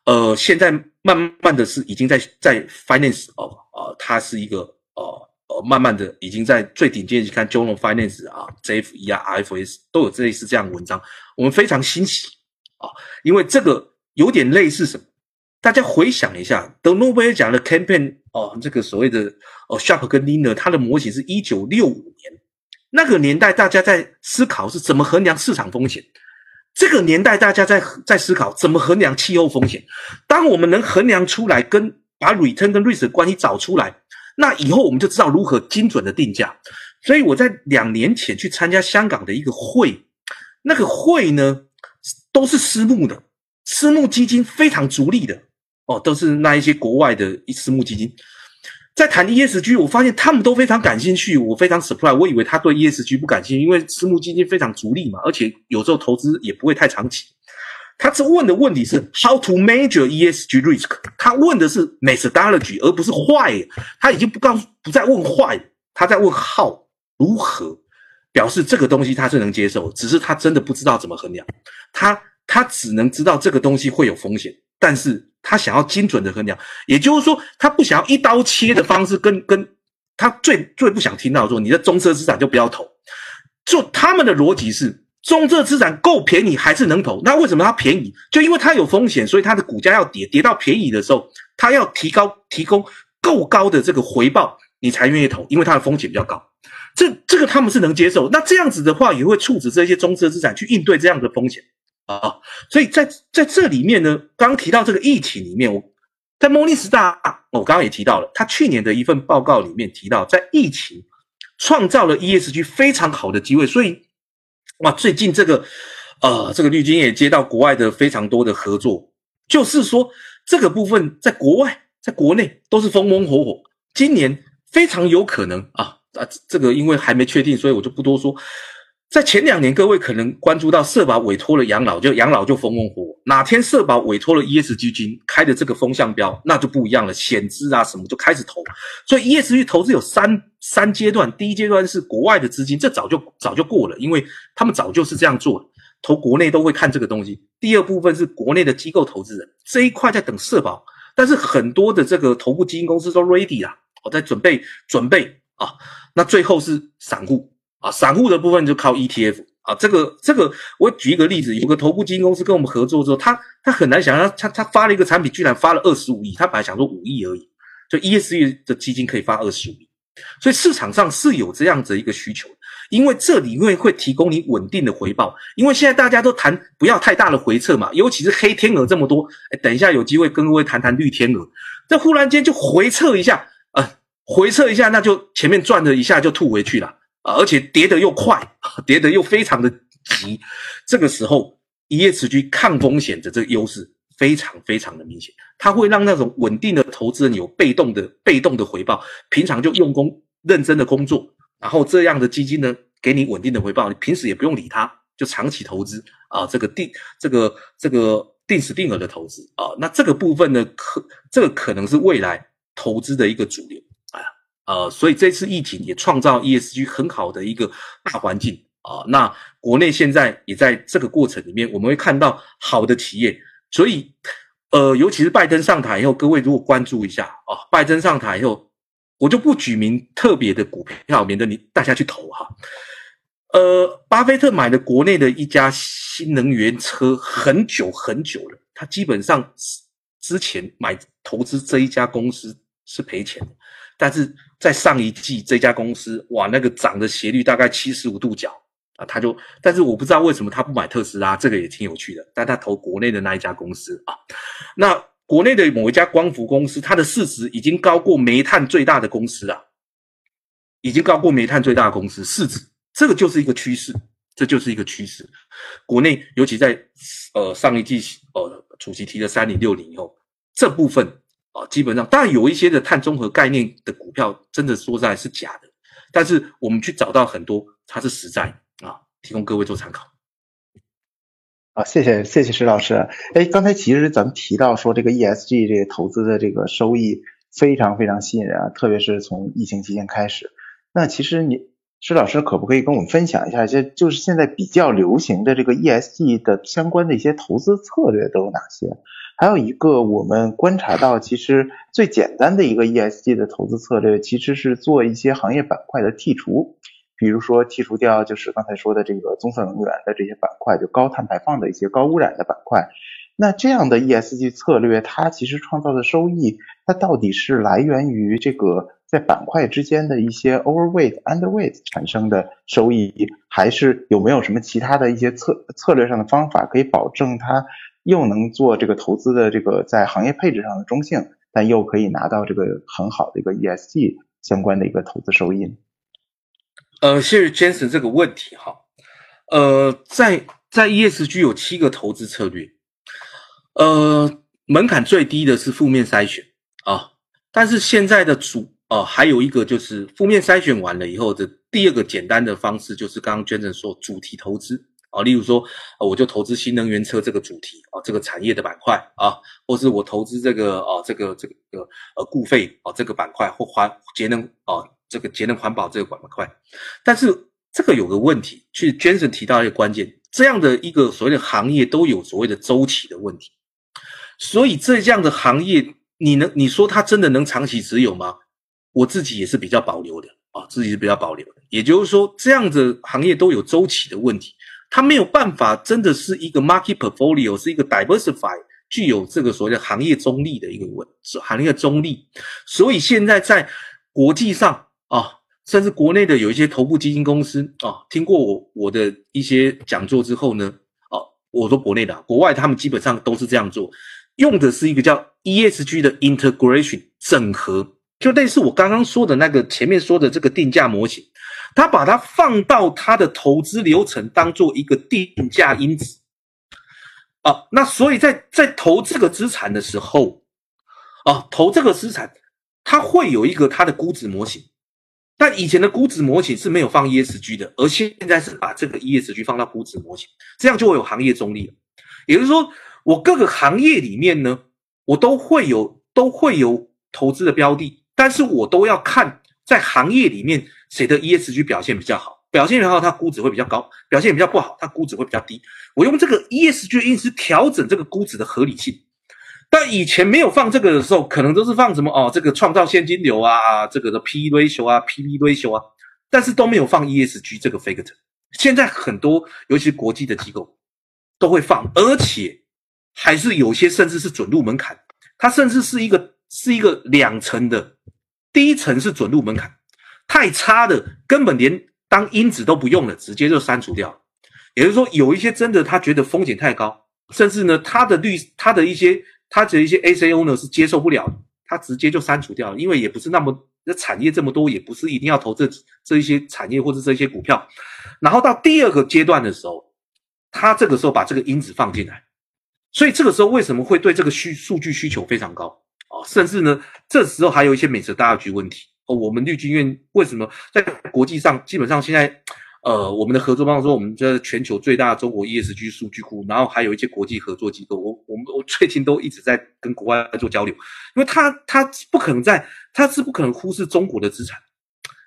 呃，现在慢慢的是已经在在 finance 哦啊，它是一个呃。呃，慢慢的已经在最顶尖，去看 Journal Finance 啊，JFE 啊，IFS 都有类似这样的文章，我们非常欣喜啊，因为这个有点类似什么？大家回想一下，得诺贝尔奖的 Campaign 哦，这个所谓的哦 Sharp 跟 Liner，它的模型是一九六五年，那个年代大家在思考是怎么衡量市场风险，这个年代大家在在思考怎么衡量气候风险。当我们能衡量出来，跟把 Return 跟 Risk 的关系找出来。那以后我们就知道如何精准的定价，所以我在两年前去参加香港的一个会，那个会呢都是私募的，私募基金非常逐利的。哦，都是那一些国外的一私募基金，在谈 ESG，我发现他们都非常感兴趣，我非常 surprise，我以为他对 ESG 不感兴趣，因为私募基金非常逐利嘛，而且有时候投资也不会太长期。他这问的问题是 how to measure ESG risk，他问的是 methodology，而不是 why。他已经不告诉不再问 why，他在问 how 如何，表示这个东西他是能接受，只是他真的不知道怎么衡量。他他只能知道这个东西会有风险，但是他想要精准的衡量，也就是说他不想要一刀切的方式，跟跟他最最不想听到说你的中车资产就不要投。就他们的逻辑是，中这资产够便宜还是能投？那为什么它便宜？就因为它有风险，所以它的股价要跌，跌到便宜的时候，它要提高提供够高的这个回报，你才愿意投，因为它的风险比较高。这这个他们是能接受。那这样子的话，也会促使这些中资资产去应对这样的风险啊。所以在在这里面呢，刚提到这个疫情里面，我在莫尼斯大，我刚刚也提到了，他去年的一份报告里面提到，在疫情。创造了 ESG 非常好的机会，所以哇，最近这个呃，这个绿军也接到国外的非常多的合作，就是说这个部分在国外、在国内都是风风火火。今年非常有可能啊啊，这个因为还没确定，所以我就不多说。在前两年，各位可能关注到社保委托了养老，就养老就风风火火。哪天社保委托了 ESG 金开的这个风向标，那就不一样了，险资啊什么就开始投。所以 ESG 投资有三三阶段，第一阶段是国外的资金，这早就早就过了，因为他们早就是这样做，投国内都会看这个东西。第二部分是国内的机构投资人，这一块在等社保，但是很多的这个头部基金公司都 ready 啦，我在准备准备啊，那最后是散户。啊，散户的部分就靠 ETF 啊，这个这个，我举一个例子，有个头部基金公司跟我们合作之后，他他很难想象，他他发了一个产品，居然发了二十五亿，他本来想说五亿而已，就 ESG 的基金可以发二十五亿，所以市场上是有这样子一个需求，因为这里面会提供你稳定的回报，因为现在大家都谈不要太大的回撤嘛，尤其是黑天鹅这么多，哎，等一下有机会跟各位谈谈绿天鹅，这忽然间就回撤一下，呃，回撤一下，那就前面赚了一下就吐回去了。而且跌得又快，跌得又非常的急，这个时候 ESG 抗风险的这个优势非常非常的明显，它会让那种稳定的投资人有被动的被动的回报，平常就用功认真的工作，然后这样的基金呢给你稳定的回报，你平时也不用理它，就长期投资啊，这个定这个这个定时定额的投资啊，那这个部分呢可这个可能是未来投资的一个主流。呃，所以这次疫情也创造 ESG 很好的一个大环境啊。那国内现在也在这个过程里面，我们会看到好的企业。所以，呃，尤其是拜登上台以后，各位如果关注一下啊，拜登上台以后，我就不举名特别的股票，免得你大家去投哈。呃，巴菲特买的国内的一家新能源车很久很久了，他基本上之前买投资这一家公司是赔钱的。但是在上一季这家公司，哇，那个涨的斜率大概七十五度角啊，他就，但是我不知道为什么他不买特斯拉，这个也挺有趣的。但他投国内的那一家公司啊，那国内的某一家光伏公司，它的市值已经高过煤炭最大的公司啊，已经高过煤炭最大的公司市值，这个就是一个趋势，这就是一个趋势。国内尤其在呃上一季呃主席提了三零六零以后，这部分。啊，基本上当然有一些的碳中和概念的股票，真的说在是假的，但是我们去找到很多它是实在啊，提供各位做参考。啊，谢谢谢谢石老师。哎，刚才其实咱们提到说这个 ESG 这个投资的这个收益非常非常吸引人啊，特别是从疫情期间开始。那其实你石老师可不可以跟我们分享一下，就就是现在比较流行的这个 ESG 的相关的一些投资策略都有哪些？还有一个我们观察到，其实最简单的一个 ESG 的投资策略，其实是做一些行业板块的剔除，比如说剔除掉就是刚才说的这个棕色能源的这些板块，就高碳排放的一些高污染的板块。那这样的 ESG 策略，它其实创造的收益，它到底是来源于这个在板块之间的一些 overweight、underweight 产生的收益，还是有没有什么其他的一些策策略上的方法可以保证它？又能做这个投资的这个在行业配置上的中性，但又可以拿到这个很好的一个 ESG 相关的一个投资收益。呃，谢谢 Jason 这个问题哈。呃，在在 ESG 有七个投资策略，呃，门槛最低的是负面筛选啊，但是现在的主呃还有一个就是负面筛选完了以后的第二个简单的方式就是刚刚 Jason 说主题投资。啊，例如说，我就投资新能源车这个主题啊，这个产业的板块啊，或是我投资这个啊，这个这个呃固废啊这个板块或环节能啊这个节能环保这个板块，但是这个有个问题，去 Jason 提到一个关键，这样的一个所谓的行业都有所谓的周期的问题，所以这样的行业，你能你说它真的能长期持有吗？我自己也是比较保留的啊，自己是比较保留的。也就是说，这样的行业都有周期的问题，它没有办法真的是一个 market portfolio，是一个 diversify，具有这个所谓的行业中立的一个问行业中立。所以现在在国际上啊，甚至国内的有一些头部基金公司啊，听过我我的一些讲座之后呢，哦，我说国内的，国外他们基本上都是这样做，用的是一个叫 ESG 的 integration 整合。就类似我刚刚说的那个前面说的这个定价模型，他把它放到他的投资流程当做一个定价因子啊，那所以在在投这个资产的时候啊，投这个资产，它会有一个它的估值模型，但以前的估值模型是没有放 ESG 的，而现在是把这个 ESG 放到估值模型，这样就会有行业中立了。也就是说，我各个行业里面呢，我都会有都会有投资的标的。但是我都要看在行业里面谁的 ESG 表现比较好，表现比较好，它估值会比较高；表现比较不好，它估值会比较低。我用这个 ESG 因子调整这个估值的合理性。但以前没有放这个的时候，可能都是放什么哦，这个创造现金流啊，这个的 P/E ratio 啊，P/B ratio 啊，但是都没有放 ESG 这个 factor。现在很多，尤其是国际的机构都会放，而且还是有些甚至是准入门槛，它甚至是一个是一个两层的。第一层是准入门槛，太差的根本连当因子都不用了，直接就删除掉。也就是说，有一些真的他觉得风险太高，甚至呢他的律他的一些他的一些 A C O 呢是接受不了，他直接就删除掉了。因为也不是那么那产业这么多，也不是一定要投这这一些产业或者这些股票。然后到第二个阶段的时候，他这个时候把这个因子放进来，所以这个时候为什么会对这个需数据需求非常高？哦，甚至呢，这时候还有一些美食大局问题哦。我们绿军院为什么在国际上基本上现在，呃，我们的合作方说我们这全球最大的中国 ESG 数据库，然后还有一些国际合作机构，我我们我最近都一直在跟国外做交流，因为他他不可能在，他是不可能忽视中国的资产，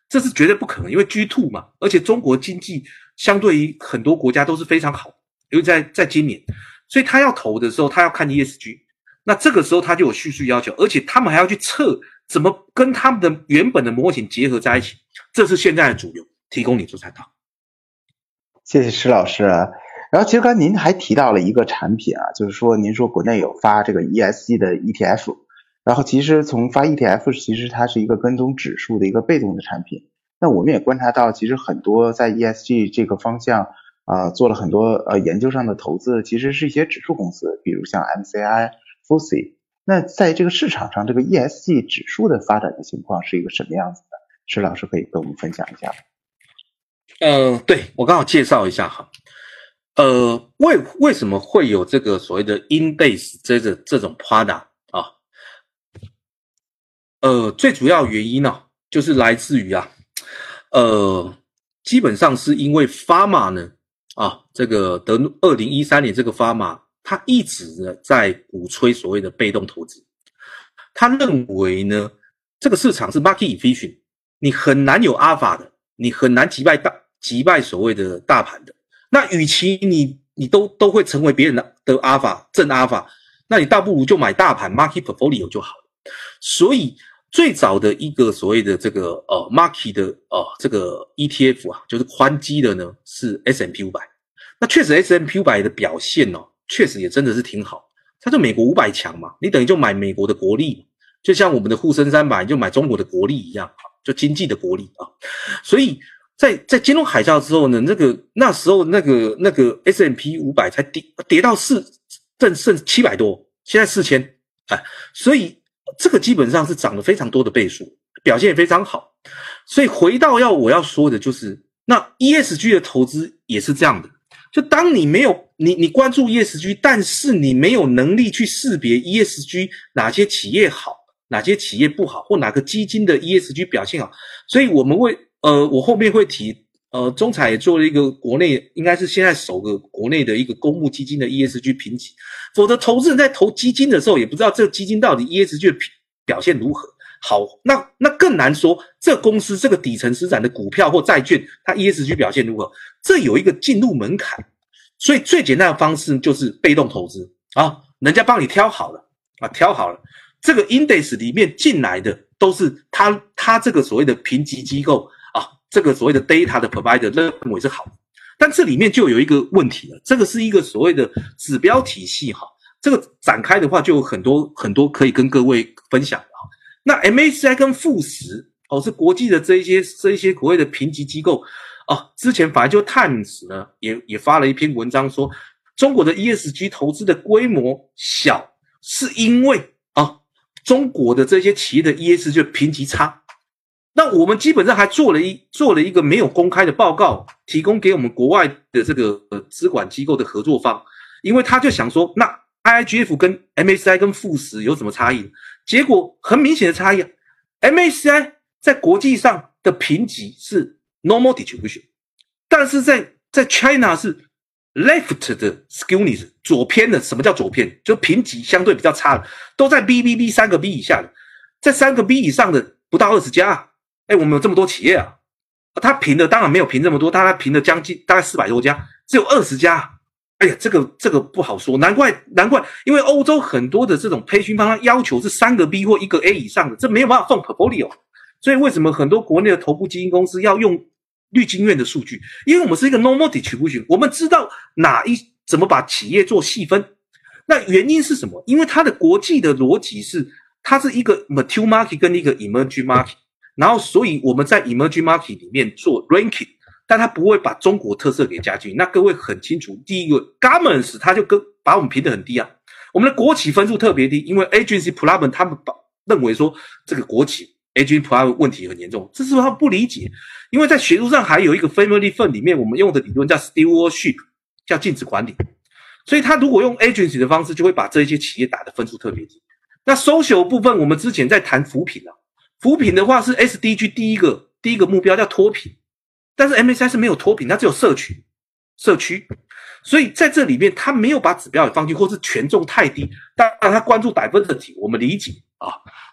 这是绝对不可能，因为 G two 嘛，而且中国经济相对于很多国家都是非常好，因为在在今年，所以他要投的时候，他要看 ESG。那这个时候他就有叙述要求，而且他们还要去测怎么跟他们的原本的模型结合在一起，这是现在的主流，提供你做参考。谢谢施老师。然后其实刚才您还提到了一个产品啊，就是说您说国内有发这个 ESG 的 ETF，然后其实从发 ETF，其实它是一个跟踪指数的一个被动的产品。那我们也观察到，其实很多在 ESG 这个方向啊做了很多呃研究上的投资，其实是一些指数公司，比如像 MCI。FTSE，那在这个市场上，这个 ESG 指数的发展的情况是一个什么样子的？石老师可以跟我们分享一下。嗯，对我刚好介绍一下哈。呃，为为什么会有这个所谓的 in base 这个这种 product 啊？呃，最主要原因呢，就是来自于啊，呃，基本上是因为 Pharma 呢，啊，这个德二零一三年这个 Pharma。他一直呢在鼓吹所谓的被动投资，他认为呢这个市场是 market efficient，你很难有阿法的，你很难击败大击败所谓的大盘的。那与其你你都都会成为别人的的阿法正阿法，那你倒不如就买大盘 market portfolio 就好了。所以最早的一个所谓的这个呃 market 的呃这个 ETF 啊，就是宽基的呢是 S M P 五百。那确实 S M P 五百的表现哦。确实也真的是挺好，它就美国五百强嘛，你等于就买美国的国力，就像我们的沪深三百就买中国的国力一样，就经济的国力啊。所以在在金融海啸之后呢，那个那时候那个那个 S M P 五百才跌跌到四正剩七百多，现在四千，哎，所以这个基本上是涨了非常多的倍数，表现也非常好。所以回到要我要说的就是，那 E S G 的投资也是这样的。就当你没有你你关注 ESG，但是你没有能力去识别 ESG 哪些企业好，哪些企业不好，或哪个基金的 ESG 表现好，所以我们会呃，我后面会提呃，中彩也做了一个国内应该是现在首个国内的一个公募基金的 ESG 评级，否则投资人在投基金的时候也不知道这个基金到底 ESG 表现如何。好，那那更难说，这公司这个底层资产的股票或债券，它 ESG 表现如何？这有一个进入门槛，所以最简单的方式就是被动投资啊，人家帮你挑好了啊，挑好了，这个 index 里面进来的都是他他这个所谓的评级机构啊这个所谓的 data 的 provider 认为是好，但这里面就有一个问题了，这个是一个所谓的指标体系哈，这个展开的话就有很多很多可以跟各位分享的哈。那 MACI 跟富时哦是国际的这一些这一些所谓的评级机构哦，之前反而就 Times 呢也也发了一篇文章说，中国的 ESG 投资的规模小，是因为啊中国的这些企业的 ESG 评级差。那我们基本上还做了一做了一个没有公开的报告，提供给我们国外的这个呃资管机构的合作方，因为他就想说，那 IIGF 跟 MACI 跟富时有什么差异？结果很明显的差异啊，MACI 在国际上的评级是 normal distribution，但是在在 China 是 left 的 skewness 左偏的。什么叫左偏？就评级相对比较差的，都在 BBB 三个 B 以下的，在三个 B 以上的不到二十家。哎，我们有这么多企业啊，他评的当然没有评这么多，他评的将近大概四百多家，只有二十家。哎呀，这个这个不好说，难怪难怪，因为欧洲很多的这种培训方，他要求是三个 B 或一个 A 以上的，这没有办法放 portfolio。所以为什么很多国内的头部基金公司要用绿金院的数据？因为我们是一个 normal distribution，我们知道哪一怎么把企业做细分。那原因是什么？因为它的国际的逻辑是，它是一个 mature market 跟一个 emerging market。然后，所以我们在 emerging market 里面做 ranking，但他不会把中国特色给加进去。那各位很清楚，第一个 governance 他就跟把我们评得很低啊。我们的国企分数特别低，因为 agency problem 他们把认为说这个国企 agency problem 问题很严重，这是他不理解。因为在学术上还有一个 family fund 里面，我们用的理论叫 stewardship，叫禁止管理。所以他如果用 agency 的方式，就会把这些企业打的分数特别低。那 social 部分，我们之前在谈扶贫啊。扶贫的话是 SDG 第一个第一个目标叫脱贫，但是 MSI 是没有脱贫，它只有社区社区，所以在这里面它没有把指标也放进，或是权重太低。当然它关注 diversity，我们理解啊，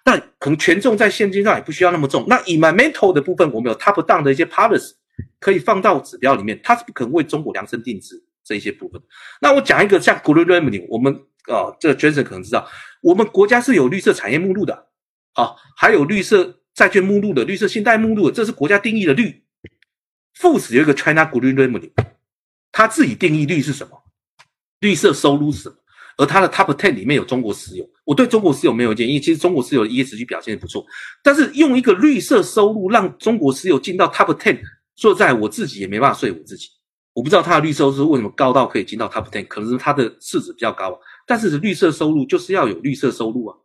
但可能权重在现金上也不需要那么重。那 environmental 的部分，我们有 top down 的一些 policy 可以放到指标里面，它是不可能为中国量身定制这一些部分。那我讲一个像 green revenue，我们啊这个 Jason 可能知道，我们国家是有绿色产业目录的。啊，还有绿色债券目录的、绿色信贷目录的，这是国家定义的绿。富时有一个 China Green Revenue，他自己定义绿是什么？绿色收入是什么？而它的 Top Ten 里面有中国石油。我对中国石油没有意见，因为其实中国石油的 ESG 表现不错。但是用一个绿色收入让中国石油进到 Top Ten，说在我自己也没办法说服自己。我不知道它的绿色收入为什么高到可以进到 Top Ten，可能是它的市值比较高。但是绿色收入就是要有绿色收入啊。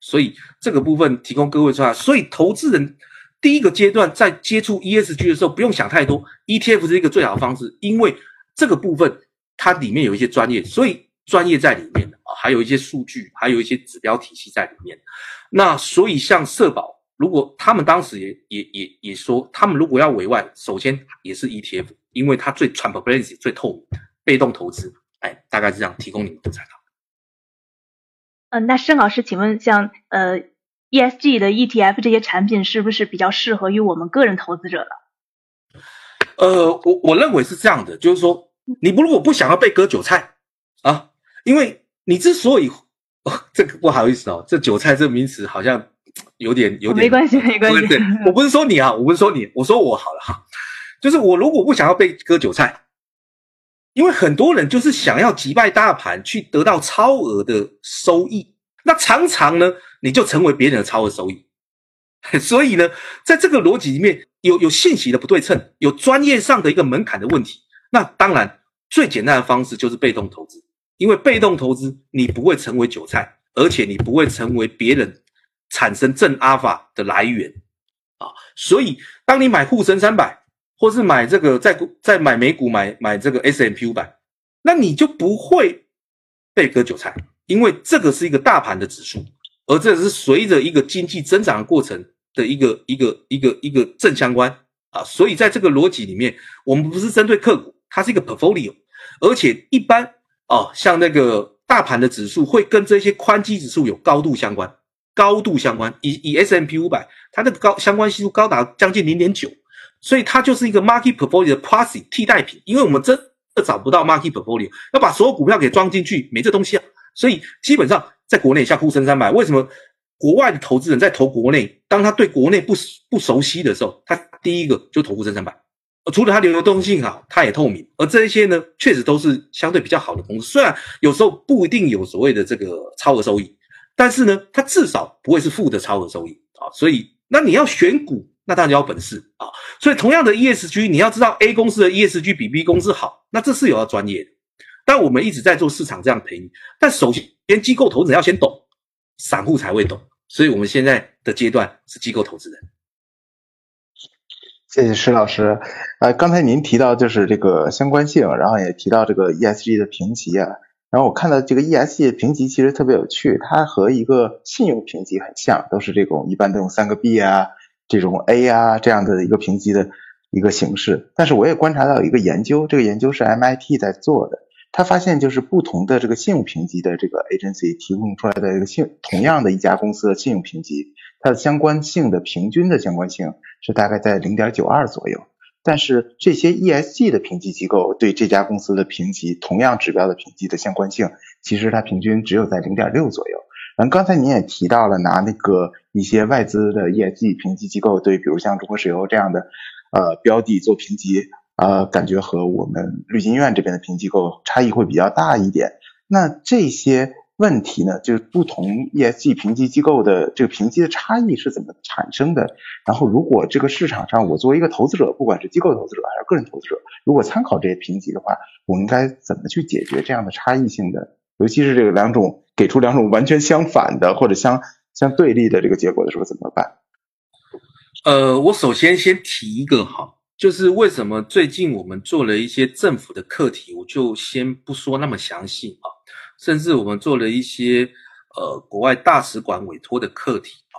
所以这个部分提供各位出来，所以投资人第一个阶段在接触 ESG 的时候，不用想太多，ETF 是一个最好的方式，因为这个部分它里面有一些专业，所以专业在里面啊，还有一些数据，还有一些指标体系在里面。那所以像社保，如果他们当时也也也也说，他们如果要委外，首先也是 ETF，因为它最 transparency 最透明，被动投资，哎，大概是这样，提供你们的参考。嗯，那申老师，请问像呃 ESG 的 ETF 这些产品是不是比较适合于我们个人投资者了？呃，我我认为是这样的，就是说，你不如果不想要被割韭菜啊，因为你之所以这个不好意思哦，这韭菜这个名词好像有点有点没关系没关系，对我不是说你啊，我不是说你，我说我好了哈，就是我如果不想要被割韭菜。因为很多人就是想要击败大盘，去得到超额的收益，那常常呢，你就成为别人的超额收益。所以呢，在这个逻辑里面，有有信息的不对称，有专业上的一个门槛的问题。那当然，最简单的方式就是被动投资，因为被动投资你不会成为韭菜，而且你不会成为别人产生正阿法的来源啊。所以，当你买沪深三百。或是买这个，在股在买美股买买这个 S M P 五百，那你就不会被割韭菜，因为这个是一个大盘的指数，而这是随着一个经济增长的过程的一个一个一个一个正相关啊，所以在这个逻辑里面，我们不是针对个股，它是一个 portfolio，而且一般哦，像那个大盘的指数会跟这些宽基指数有高度相关，高度相关，以以 S M P 五百，它的高相关系数高达将近零点九。所以它就是一个 market portfolio 的 proxy 替代品，因为我们真的找不到 market portfolio，要把所有股票给装进去，没这东西啊。所以基本上在国内像沪深三百，为什么国外的投资人在投国内，当他对国内不不熟悉的时候，他第一个就投沪深三百。除了它流动性好，它也透明，而这一些呢，确实都是相对比较好的公司。虽然有时候不一定有所谓的这个超额收益，但是呢，它至少不会是负的超额收益啊。所以，那你要选股，那当然要本事啊。所以，同样的 ESG，你要知道 A 公司的 ESG 比 B 公司好，那这是有要专业的。但我们一直在做市场这样陪你，但首先机构投资人要先懂，散户才会懂。所以我们现在的阶段是机构投资人。谢谢施老师。呃，刚才您提到就是这个相关性，然后也提到这个 ESG 的评级啊。然后我看到这个 ESG 的评级其实特别有趣，它和一个信用评级很像，都是这种一般都用三个 B 啊，这种 A 啊这样的一个评级的一个形式。但是我也观察到一个研究，这个研究是 MIT 在做的。他发现，就是不同的这个信用评级的这个 agency 提供出来的一个信，同样的一家公司的信用评级，它的相关性的平均的相关性是大概在零点九二左右。但是这些 ESG 的评级机构对这家公司的评级，同样指标的评级的相关性，其实它平均只有在零点六左右。然后刚才您也提到了拿那个一些外资的 ESG 评级机构对，比如像中国石油这样的呃标的做评级。呃，感觉和我们绿金院这边的评级机构差异会比较大一点。那这些问题呢，就是不同 ESG 评级机构的这个评级的差异是怎么产生的？然后，如果这个市场上我作为一个投资者，不管是机构投资者还是个人投资者，如果参考这些评级的话，我应该怎么去解决这样的差异性的？尤其是这个两种给出两种完全相反的或者相相对立的这个结果的时候怎么办？呃，我首先先提一个哈。就是为什么最近我们做了一些政府的课题，我就先不说那么详细啊。甚至我们做了一些呃国外大使馆委托的课题啊。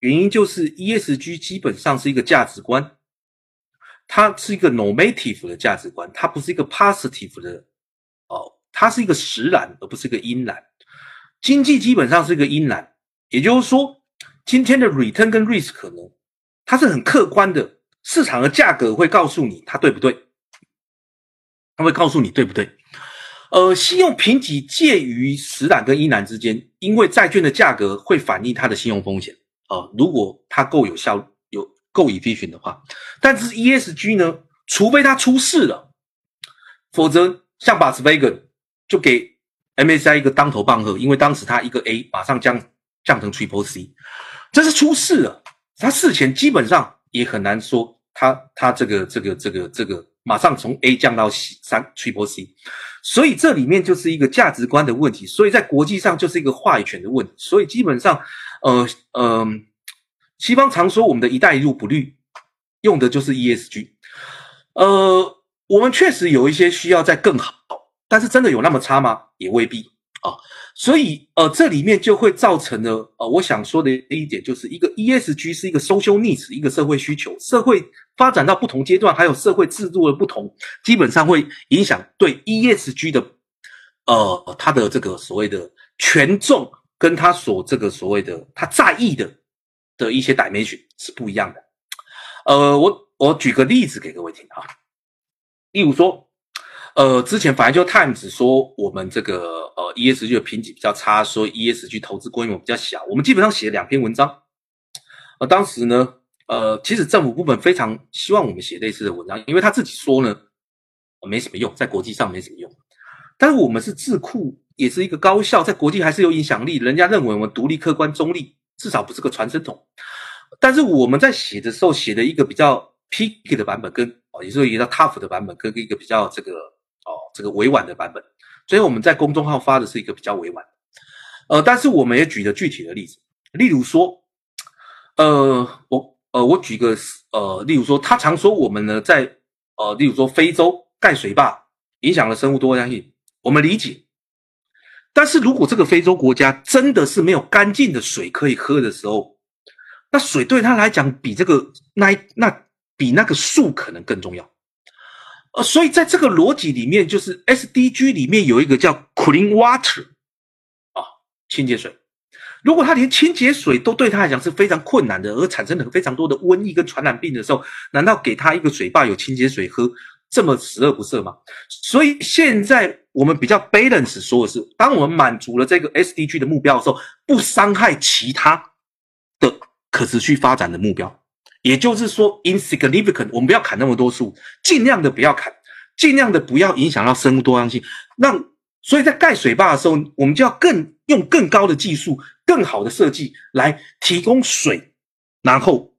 原因就是 ESG 基本上是一个价值观，它是一个 normative 的价值观，它不是一个 positive 的哦，它是一个实然而不是一个阴然。经济基本上是一个阴然，也就是说，今天的 return 跟 risk 呢，它是很客观的。市场的价格会告诉你它对不对？它会告诉你对不对？呃，信用评级介于实然跟一然之间，因为债券的价格会反映它的信用风险啊。如果它够有效、有够 efficient 的话，但是 ESG 呢？除非它出事了，否则像巴斯维根就给 MSI 一个当头棒喝，因为当时它一个 A 马上降降成 Triple C，这是出事了。它事前基本上也很难说。它它这个这个这个这个马上从 A 降到 C 三 Triple C，所以这里面就是一个价值观的问题，所以在国际上就是一个话语权的问题，所以基本上，呃呃，西方常说我们的一带一路不绿，用的就是 ESG，呃，我们确实有一些需要再更好，但是真的有那么差吗？也未必啊。所以，呃，这里面就会造成了，呃，我想说的一点，就是一个 ESG 是一个 social needs，一个社会需求，社会发展到不同阶段，还有社会制度的不同，基本上会影响对 ESG 的，呃，它的这个所谓的权重，跟他所这个所谓的他在意的的一些 dimension 是不一样的。呃，我我举个例子给各位听啊，例如说。呃，之前反正就 Times 说我们这个呃 ESG 的评级比较差，说 ESG 投资规模比较小。我们基本上写了两篇文章。呃，当时呢，呃，其实政府部门非常希望我们写类似的文章，因为他自己说呢，没什么用，在国际上没什么用。但是我们是智库，也是一个高校，在国际还是有影响力。人家认为我们独立、客观、中立，至少不是个传声筒。但是我们在写的时候，写的一个比较 picky 的版本，跟哦，也是一个 tough 的版本，跟一个比较这个。这个委婉的版本，所以我们在公众号发的是一个比较委婉，呃，但是我们也举了具体的例子，例如说，呃，我呃我举个呃，例如说，他常说我们呢在呃，例如说非洲盖水坝影响了生物多样性，我们理解，但是如果这个非洲国家真的是没有干净的水可以喝的时候，那水对他来讲比这个那那比那个树可能更重要。呃，所以在这个逻辑里面，就是 SDG 里面有一个叫 Clean Water，啊，清洁水。如果他连清洁水都对他来讲是非常困难的，而产生了非常多的瘟疫跟传染病的时候，难道给他一个水坝有清洁水喝，这么十恶不赦吗？所以现在我们比较 balance 说的是，当我们满足了这个 SDG 的目标的时候，不伤害其他的可持续发展的目标，也就是说 insignificant，我们不要砍那么多树，尽量的不要砍，尽量的不要影响到生物多样性。让所以在盖水坝的时候，我们就要更用更高的技术、更好的设计来提供水，然后。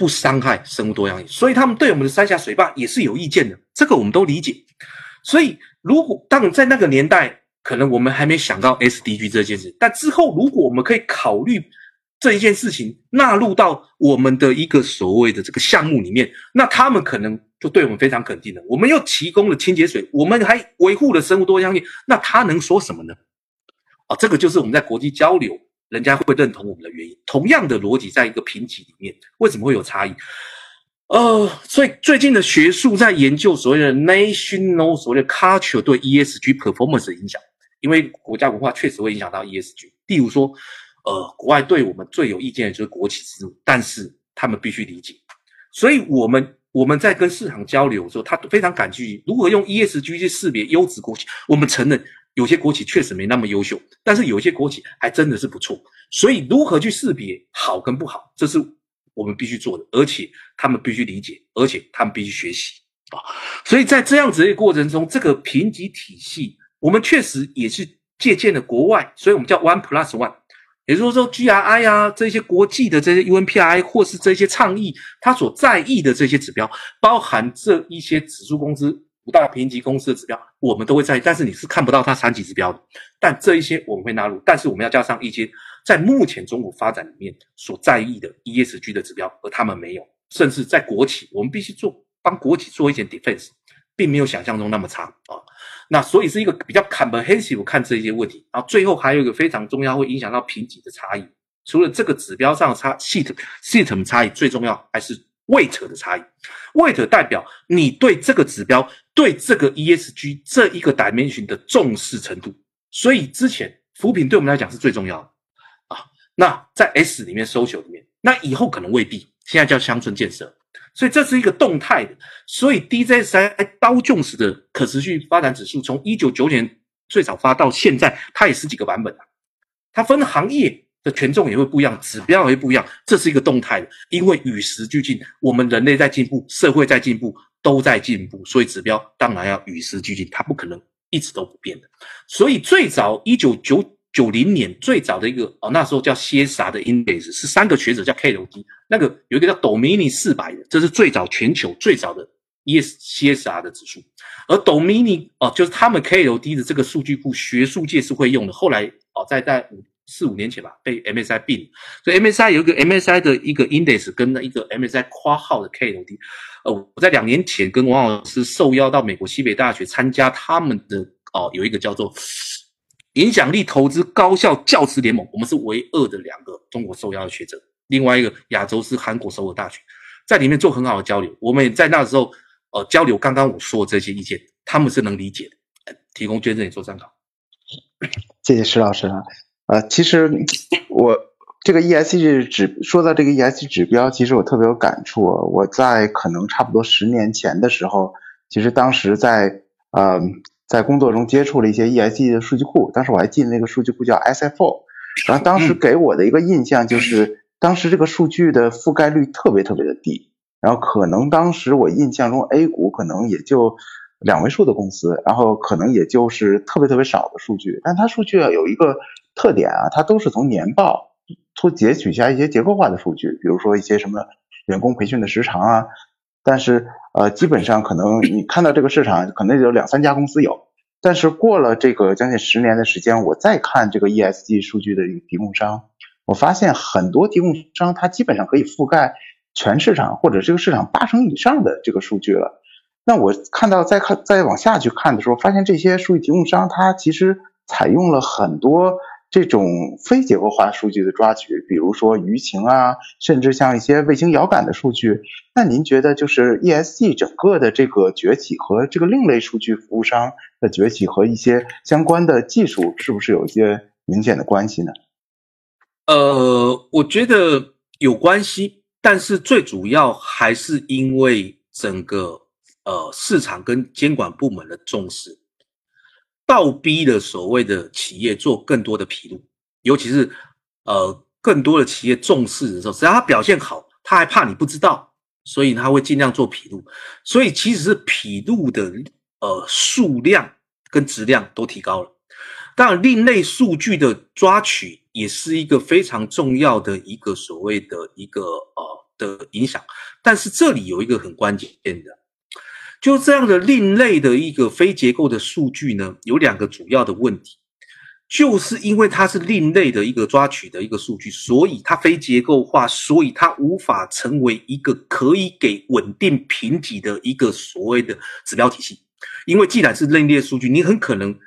不伤害生物多样性，所以他们对我们的三峡水坝也是有意见的，这个我们都理解。所以，如果当在那个年代，可能我们还没想到 SDG 这件事，但之后如果我们可以考虑这一件事情纳入到我们的一个所谓的这个项目里面，那他们可能就对我们非常肯定了。我们又提供了清洁水，我们还维护了生物多样性，那他能说什么呢？啊，这个就是我们在国际交流。人家会认同我们的原因，同样的逻辑，在一个评级里面，为什么会有差异？呃，所以最近的学术在研究所谓的 national 所谓的 culture 对 ESG performance 的影响，因为国家文化确实会影响到 ESG。例如说，呃，国外对我们最有意见的就是国企制度，但是他们必须理解，所以我们我们在跟市场交流的时候，他非常感激如何用 ESG 去识别优质国企，我们承认。有些国企确实没那么优秀，但是有些国企还真的是不错。所以如何去识别好跟不好，这是我们必须做的，而且他们必须理解，而且他们必须学习啊。所以在这样子的过程中，这个评级体系，我们确实也是借鉴了国外，所以我们叫 One Plus One，也就是说 GRI 啊这些国际的这些 UNPI 或是这些倡议，他所在意的这些指标，包含这一些指数公司。五大评级公司的指标，我们都会在意，但是你是看不到它三级指标的。但这一些我们会纳入，但是我们要加上一些在目前中国发展里面所在意的 ESG 的指标，而他们没有。甚至在国企，我们必须做帮国企做一点 defense，并没有想象中那么差啊。那所以是一个比较 comprehensive 看这些问题。然后最后还有一个非常重要，会影响到评级的差异。除了这个指标上的差系统系统差异，最重要还是。weight 的差异，weight 代表你对这个指标、对这个 ESG 这一个 dimension 的重视程度。所以之前扶贫对我们来讲是最重要的啊。那在 S 里面，social 里面，那以后可能未必。现在叫乡村建设，所以这是一个动态的。所以 DJSI 刀重视的可持续发展指数，从一九九年最早发到现在，它也十几个版本了。它分行业。的权重也会不一样，指标也会不一样，这是一个动态的，因为与时俱进，我们人类在进步，社会在进步，都在进步，所以指标当然要与时俱进，它不可能一直都不变的。所以最早一九九九零年最早的一个哦，那时候叫 CSR 的 index 是三个学者叫 KLD 那个有一个叫 Domini 四百的，这是最早全球最早的 ES CSR 的指数，而 Domini 哦就是他们 KLD 的这个数据库，学术界是会用的，后来哦在在。四五年前吧，被 MSI 并，所以 MSI 有一个 MSI 的一个 index 跟那一个 MSI 括号的 KLD，呃，我在两年前跟王老师受邀到美国西北大学参加他们的哦，有一个叫做影响力投资高校教师联盟，我们是唯二的两个中国受邀的学者，另外一个亚洲是韩国首尔大学，在里面做很好的交流，我们也在那时候呃交流刚刚我说的这些意见，他们是能理解的，提供捐赠也做参考，谢谢石老师啊。呃，其实我这个 ESG 指说到这个 ESG 指标，其实我特别有感触。我在可能差不多十年前的时候，其实当时在呃在工作中接触了一些 ESG 的数据库，当时我还记得那个数据库叫 SFO，然后当时给我的一个印象就是，当时这个数据的覆盖率特别特别的低，然后可能当时我印象中 A 股可能也就。两位数的公司，然后可能也就是特别特别少的数据，但它数据啊有一个特点啊，它都是从年报从截取下一些结构化的数据，比如说一些什么员工培训的时长啊，但是呃基本上可能你看到这个市场可能有两三家公司有，但是过了这个将近十年的时间，我再看这个 ESG 数据的一个提供商，我发现很多提供商它基本上可以覆盖全市场或者这个市场八成以上的这个数据了。那我看到再看再往下去看的时候，发现这些数据提供商它其实采用了很多这种非结构化数据的抓取，比如说舆情啊，甚至像一些卫星遥感的数据。那您觉得就是 ESG 整个的这个崛起和这个另类数据服务商的崛起和一些相关的技术是不是有一些明显的关系呢？呃，我觉得有关系，但是最主要还是因为整个。呃市场跟监管部门的重视，倒逼了所谓的企业做更多的披露，尤其是呃更多的企业重视的时候，只要他表现好，他还怕你不知道，所以他会尽量做披露，所以其实是披露的呃数量跟质量都提高了。当然，另类数据的抓取也是一个非常重要的一个所谓的一个呃的影响。但是这里有一个很关键的，就这样的另类的一个非结构的数据呢，有两个主要的问题，就是因为它是另类的一个抓取的一个数据，所以它非结构化，所以它无法成为一个可以给稳定评级的一个所谓的指标体系。因为既然是另类数据，你很可能。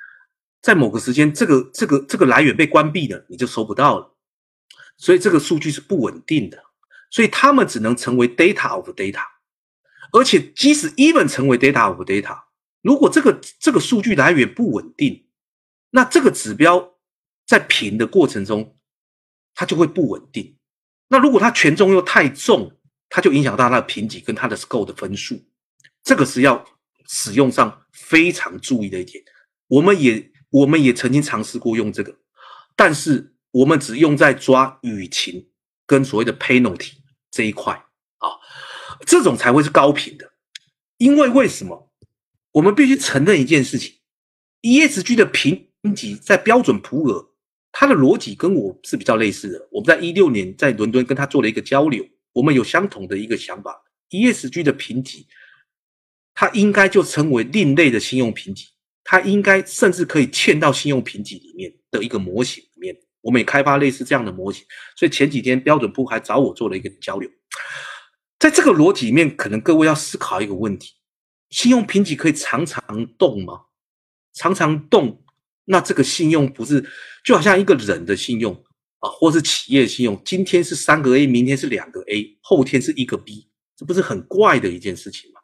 在某个时间，这个这个这个来源被关闭了，你就收不到了，所以这个数据是不稳定的，所以他们只能成为 data of data，而且即使 even 成为 data of data，如果这个这个数据来源不稳定，那这个指标在评的过程中，它就会不稳定。那如果它权重又太重，它就影响到它的评级跟它的 score 的分数，这个是要使用上非常注意的一点。我们也。我们也曾经尝试过用这个，但是我们只用在抓舆情跟所谓的 penalty 这一块啊，这种才会是高频的。因为为什么？我们必须承认一件事情：ESG 的评级在标准普尔，它的逻辑跟我是比较类似的。我们在一六年在伦敦跟他做了一个交流，我们有相同的一个想法：ESG 的评级，它应该就称为另类的信用评级。它应该甚至可以嵌到信用评级里面的一个模型里面，我们也开发类似这样的模型。所以前几天标准部还找我做了一个交流。在这个逻辑里面，可能各位要思考一个问题：信用评级可以常常动吗？常常动，那这个信用不是就好像一个人的信用啊，或是企业信用，今天是三个 A，明天是两个 A，后天是一个 B，这不是很怪的一件事情吗？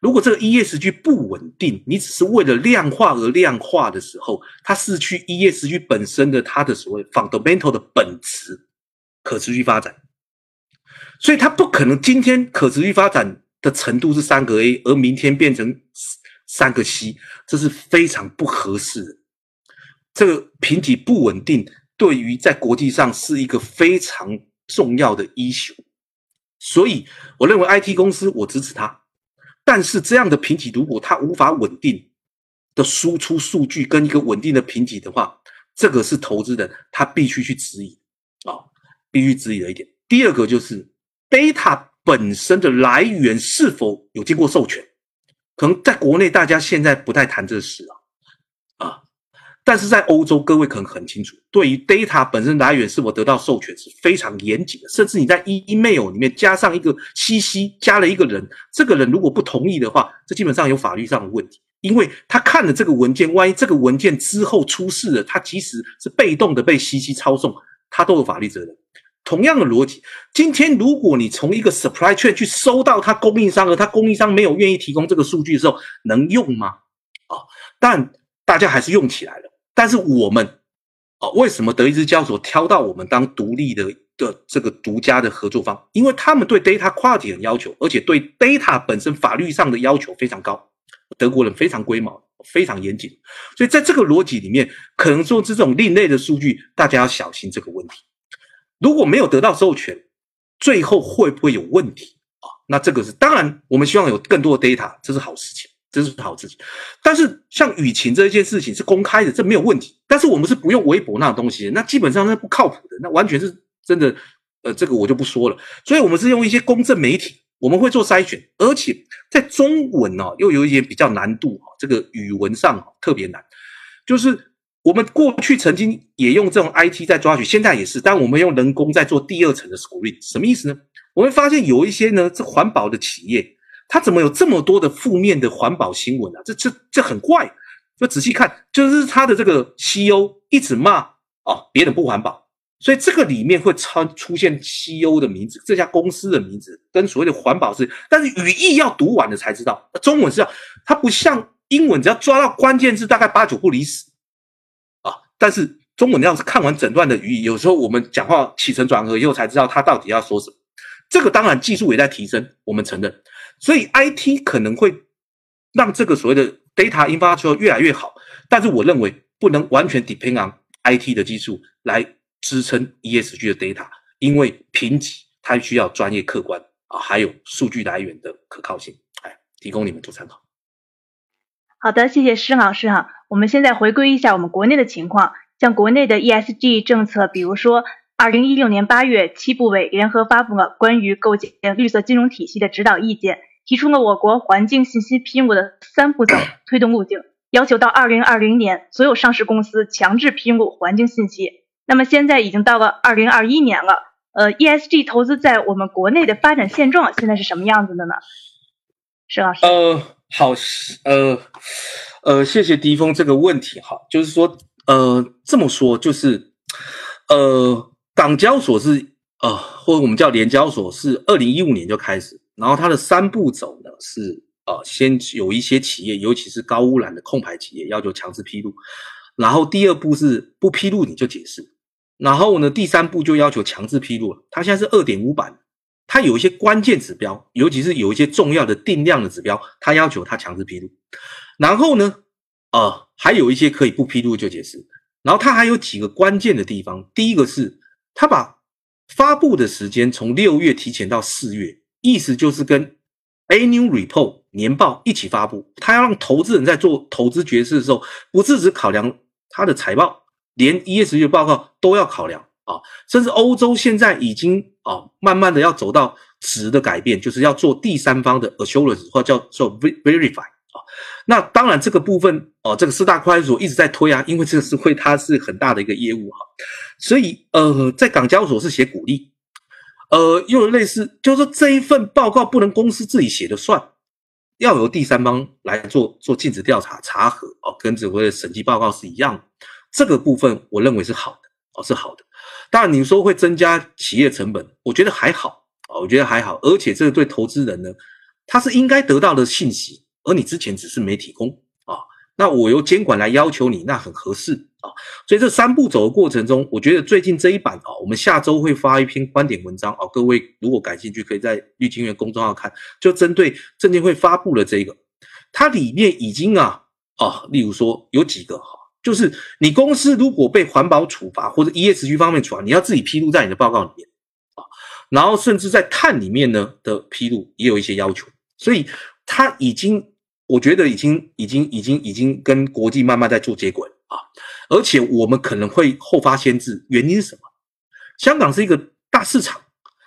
如果这个 ESG 不稳定，你只是为了量化而量化的时候，它失去 ESG 本身的它的所谓 fundamental 的本质，可持续发展。所以它不可能今天可持续发展的程度是三个 A，而明天变成三个 C，这是非常不合适的。这个评级不稳定，对于在国际上是一个非常重要的要求。所以我认为 IT 公司，我支持它。但是这样的评级，如果它无法稳定的输出数据跟一个稳定的评级的话，这个是投资人他必须去质疑啊，必须质疑的一点。第二个就是 data 本身的来源是否有经过授权，可能在国内大家现在不太谈这事啊啊。但是在欧洲，各位可能很清楚，对于 data 本身来源是否得到授权是非常严谨的。甚至你在 email 里面加上一个 CC，加了一个人，这个人如果不同意的话，这基本上有法律上的问题，因为他看了这个文件，万一这个文件之后出事了，他即使是被动的被 CC 操纵，他都有法律责任。同样的逻辑，今天如果你从一个 supply chain 去收到他供应商，而他供应商没有愿意提供这个数据的时候，能用吗？啊，但大家还是用起来了。但是我们，啊，为什么德意志交易所挑到我们当独立的的这个独家的合作方？因为他们对 data quality 很要求，而且对 data 本身法律上的要求非常高。德国人非常龟毛，非常严谨，所以在这个逻辑里面，可能说这种另类的数据，大家要小心这个问题。如果没有得到授权，最后会不会有问题啊？那这个是当然，我们希望有更多的 data，这是好事情。这是好事情，但是像舆情这一件事情是公开的，这没有问题。但是我们是不用微博那东西，那基本上那不靠谱的，那完全是真的。呃，这个我就不说了。所以我们是用一些公正媒体，我们会做筛选，而且在中文哦，又有一些比较难度哈，这个语文上特别难。就是我们过去曾经也用这种 IT 在抓取，现在也是，但我们用人工在做第二层的 screen，什么意思呢？我们发现有一些呢，这环保的企业。它怎么有这么多的负面的环保新闻啊？这这这很怪。就仔细看，就是他的这个 CEO 一直骂啊，别人不环保，所以这个里面会超出现 CEO 的名字，这家公司的名字跟所谓的环保是，但是语义要读完了才知道。中文是要，它不像英文，只要抓到关键字，大概八九不离十。但是中文要是看完整段的语义，有时候我们讲话起承转合以后才知道他到底要说什么。这个当然技术也在提升，我们承认。所以，IT 可能会让这个所谓的 data infrastructure 越来越好。但是我认为不能完全 depend on IT 的技术来支撑 ESG 的 data，因为评级它需要专业客观啊，还有数据来源的可靠性，哎，提供你们做参考。好的，谢谢施老师哈。我们现在回归一下我们国内的情况，像国内的 ESG 政策，比如说，二零一六年八月，七部委联合发布了关于构建绿色金融体系的指导意见，提出了我国环境信息披露的三步走 推动路径，要求到二零二零年，所有上市公司强制披露环境信息。那么现在已经到了二零二一年了，呃，ESG 投资在我们国内的发展现状现在是什么样子的呢？施老师。呃。好，呃，呃，谢谢迪峰这个问题哈，就是说，呃，这么说就是，呃，港交所是呃，或者我们叫联交所是二零一五年就开始，然后它的三步走呢是呃，先有一些企业，尤其是高污染的控排企业要求强制披露，然后第二步是不披露你就解释，然后呢第三步就要求强制披露了，它现在是二点五版。它有一些关键指标，尤其是有一些重要的定量的指标，它要求它强制披露。然后呢，呃，还有一些可以不披露就解释。然后它还有几个关键的地方，第一个是它把发布的时间从六月提前到四月，意思就是跟 annual report 年报一起发布。它要让投资人在做投资决策的时候，不是只考量它的财报，连 ESG 报告都要考量。啊，甚至欧洲现在已经啊，慢慢的要走到值的改变，就是要做第三方的 assurance 或叫做 verify 啊。那当然这个部分哦，这个四大会计所一直在推啊，因为这个是会它是很大的一个业务哈。所以呃，在港交所是写鼓励，呃，又类似就是说这一份报告不能公司自己写的算，要由第三方来做做尽职调查查核哦，跟所谓的审计报告是一样。这个部分我认为是好的哦，是好的。当然，你说会增加企业成本，我觉得还好啊，我觉得还好，而且这个对投资人呢，他是应该得到的信息，而你之前只是没提供啊，那我由监管来要求你，那很合适啊。所以这三步走的过程中，我觉得最近这一版啊，我们下周会发一篇观点文章啊，各位如果感兴趣，可以在绿金源公众号看，就针对证监会发布了这个，它里面已经啊啊，例如说有几个哈。就是你公司如果被环保处罚或者 ESG 方面处罚，你要自己披露在你的报告里面啊，然后甚至在碳里面呢的披露也有一些要求，所以它已经，我觉得已经已经已经已经跟国际慢慢在做接轨啊，而且我们可能会后发先至，原因是什么？香港是一个大市场，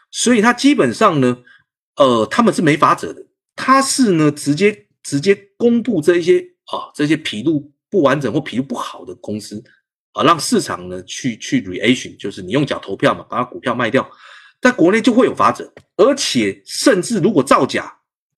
所以它基本上呢，呃，他们是没法者的，他是呢直接直接公布这一些啊这些披露。不完整或皮肤不好的公司啊，让市场呢去去 reaction，就是你用脚投票嘛，把它股票卖掉，在国内就会有法则，而且甚至如果造假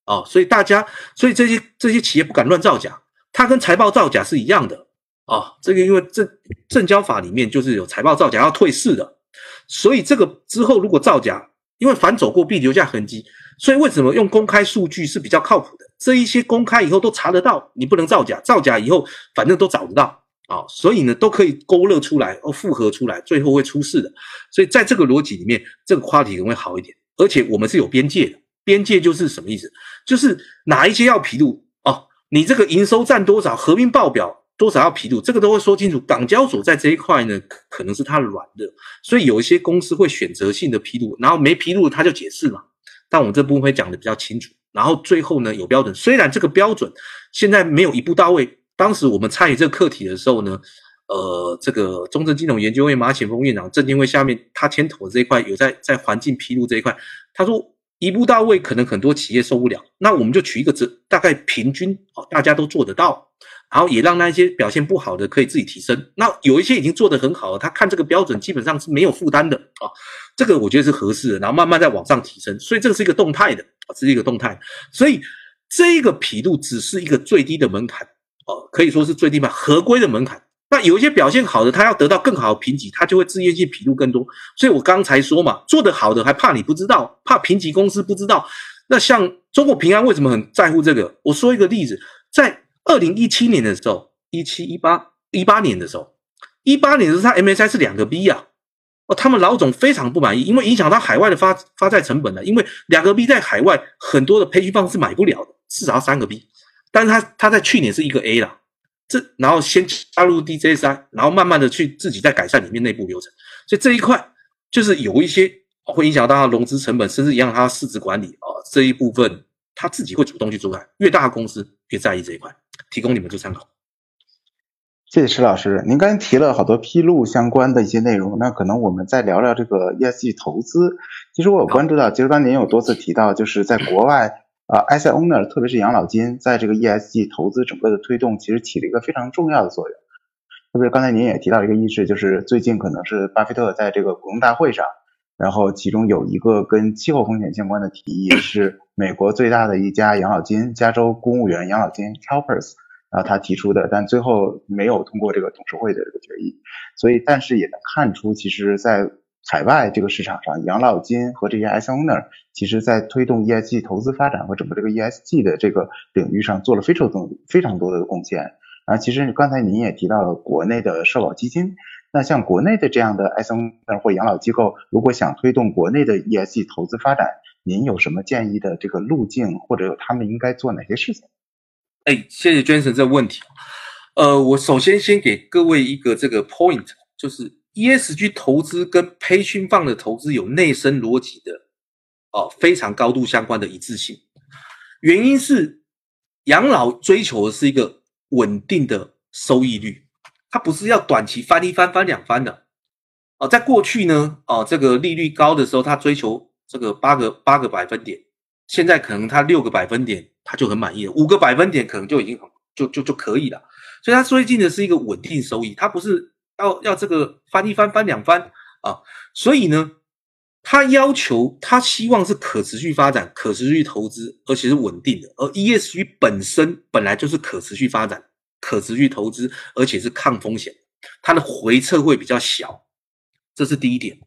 啊，所以大家，所以这些这些企业不敢乱造假，它跟财报造假是一样的啊。这个因为证证交法里面就是有财报造假要退市的，所以这个之后如果造假，因为反走过必留下痕迹，所以为什么用公开数据是比较靠谱的？这一些公开以后都查得到，你不能造假，造假以后反正都找得到啊，所以呢都可以勾勒出来，哦复合出来，最后会出事的。所以在这个逻辑里面，这个话题可能会好一点。而且我们是有边界的，边界就是什么意思？就是哪一些要披露哦，你这个营收占多少，合并报表多少要披露，这个都会说清楚。港交所在这一块呢，可能是它软的，所以有一些公司会选择性的披露，然后没披露他就解释嘛。但我们这部分会讲的比较清楚。然后最后呢，有标准，虽然这个标准现在没有一步到位。当时我们参与这个课题的时候呢，呃，这个中证金融研究院马显峰院长，证监会下面他牵头这一块有在在环境披露这一块，他说一步到位，可能很多企业受不了。那我们就取一个值，大概平均哦，大家都做得到。然后也让那些表现不好的可以自己提升。那有一些已经做得很好了，他看这个标准基本上是没有负担的啊。这个我觉得是合适的，然后慢慢再往上提升。所以这个是一个动态的啊，是一个动态。所以这个匹度只是一个最低的门槛哦，可以说是最低吧，合规的门槛。那有一些表现好的，他要得到更好的评级，他就会自愿性披露更多。所以我刚才说嘛，做得好的还怕你不知道，怕评级公司不知道。那像中国平安为什么很在乎这个？我说一个例子，在。二零一七年的时候，一七一八一八年的时候，一八年的时候，他 MSI 是两个 B 啊，哦，他们老总非常不满意，因为影响到海外的发发债成本了，因为两个 B 在海外很多的培训方是买不了的，至少三个 B，但是他他在去年是一个 A 啦，这然后先加入 D J 三然后慢慢的去自己在改善里面内部流程，所以这一块就是有一些会影响到他融资成本，甚至影响他市值管理啊这一部分，他自己会主动去做。越大公司越在意这一块，提供你们做参考。谢谢石老师，您刚才提了好多披露相关的一些内容，那可能我们再聊聊这个 ESG 投资。其实我有关注到，其实刚才您有多次提到，就是在国外啊，asset owner，特别是养老金，在这个 ESG 投资整个的推动，其实起了一个非常重要的作用。特别刚才您也提到一个意识，就是最近可能是巴菲特在这个股东大会上，然后其中有一个跟气候风险相关的提议，是美国最大的一家养老金——加州公务员养老金 CalPERS。然后他提出的，但最后没有通过这个董事会的这个决议，所以但是也能看出，其实，在海外这个市场上，养老金和这些 S owner，其实在推动 ESG 投资发展和整个这个 ESG 的这个领域上做了非常多非常多的贡献。然后其实刚才您也提到了国内的社保基金，那像国内的这样的 S owner 或养老机构，如果想推动国内的 ESG 投资发展，您有什么建议的这个路径，或者有他们应该做哪些事情？哎，谢谢 Jason 这个问题。呃，我首先先给各位一个这个 point，就是 ESG 投资跟培训放的投资有内生逻辑的，哦，非常高度相关的一致性。原因是养老追求的是一个稳定的收益率，它不是要短期翻一翻翻两番的。哦，在过去呢，哦，这个利率高的时候，它追求这个八个八个百分点，现在可能它六个百分点。它就很满意了，五个百分点可能就已经很就就就可以了，所以它最近的是一个稳定收益，它不是要要这个翻一翻翻两番啊，所以呢，他要求他希望是可持续发展、可持续投资，而且是稳定的，而 ESG 本身本来就是可持续发展、可持续投资，而且是抗风险，它的回撤会比较小，这是第一点，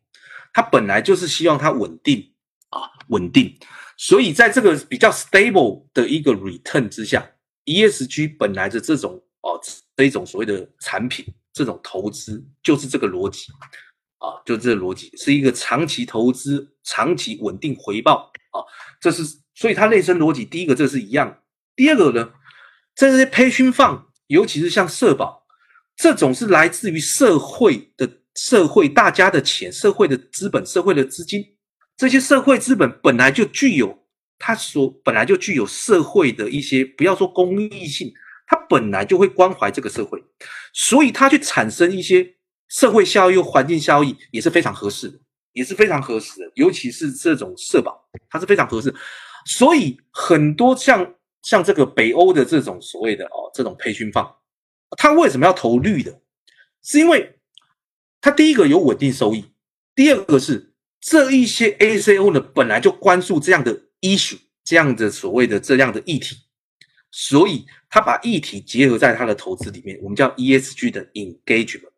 它本来就是希望它稳定啊，稳定。所以在这个比较 stable 的一个 return 之下，ESG 本来的这种哦这一种所谓的产品，这种投资就是这个逻辑啊，就这个逻辑是一个长期投资、长期稳定回报啊，这是所以它内生逻辑。第一个这是一样，第二个呢，这些 pension fund，尤其是像社保这种是来自于社会的社会大家的钱、社会的资本、社会的资金。这些社会资本本来就具有它所本来就具有社会的一些，不要说公益性，他本来就会关怀这个社会，所以他去产生一些社会效益、环境效益也是非常合适的，也是非常合适的。尤其是这种社保，它是非常合适。所以很多像像这个北欧的这种所谓的哦这种培训放，他为什么要投绿的？是因为他第一个有稳定收益，第二个是。这一些 A C O 呢，本来就关注这样的 issue，这样的所谓的这样的议题，所以他把议题结合在他的投资里面，我们叫 E S G 的 engagement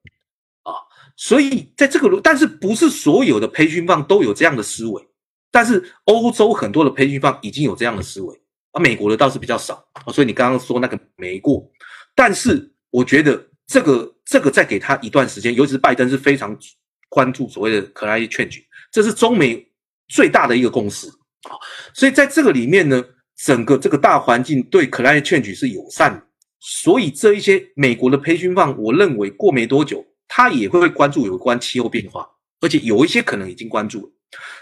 啊。所以在这个，但是不是所有的培训方都有这样的思维，但是欧洲很多的培训方已经有这样的思维，而美国的倒是比较少啊。所以你刚刚说那个没过，但是我觉得这个这个再给他一段时间，尤其是拜登是非常关注所谓的 climate change。这是中美最大的一个共识啊，所以在这个里面呢，整个这个大环境对 climate change 是友善的，所以这一些美国的培训方，我认为过没多久，他也会关注有关气候变化，而且有一些可能已经关注了。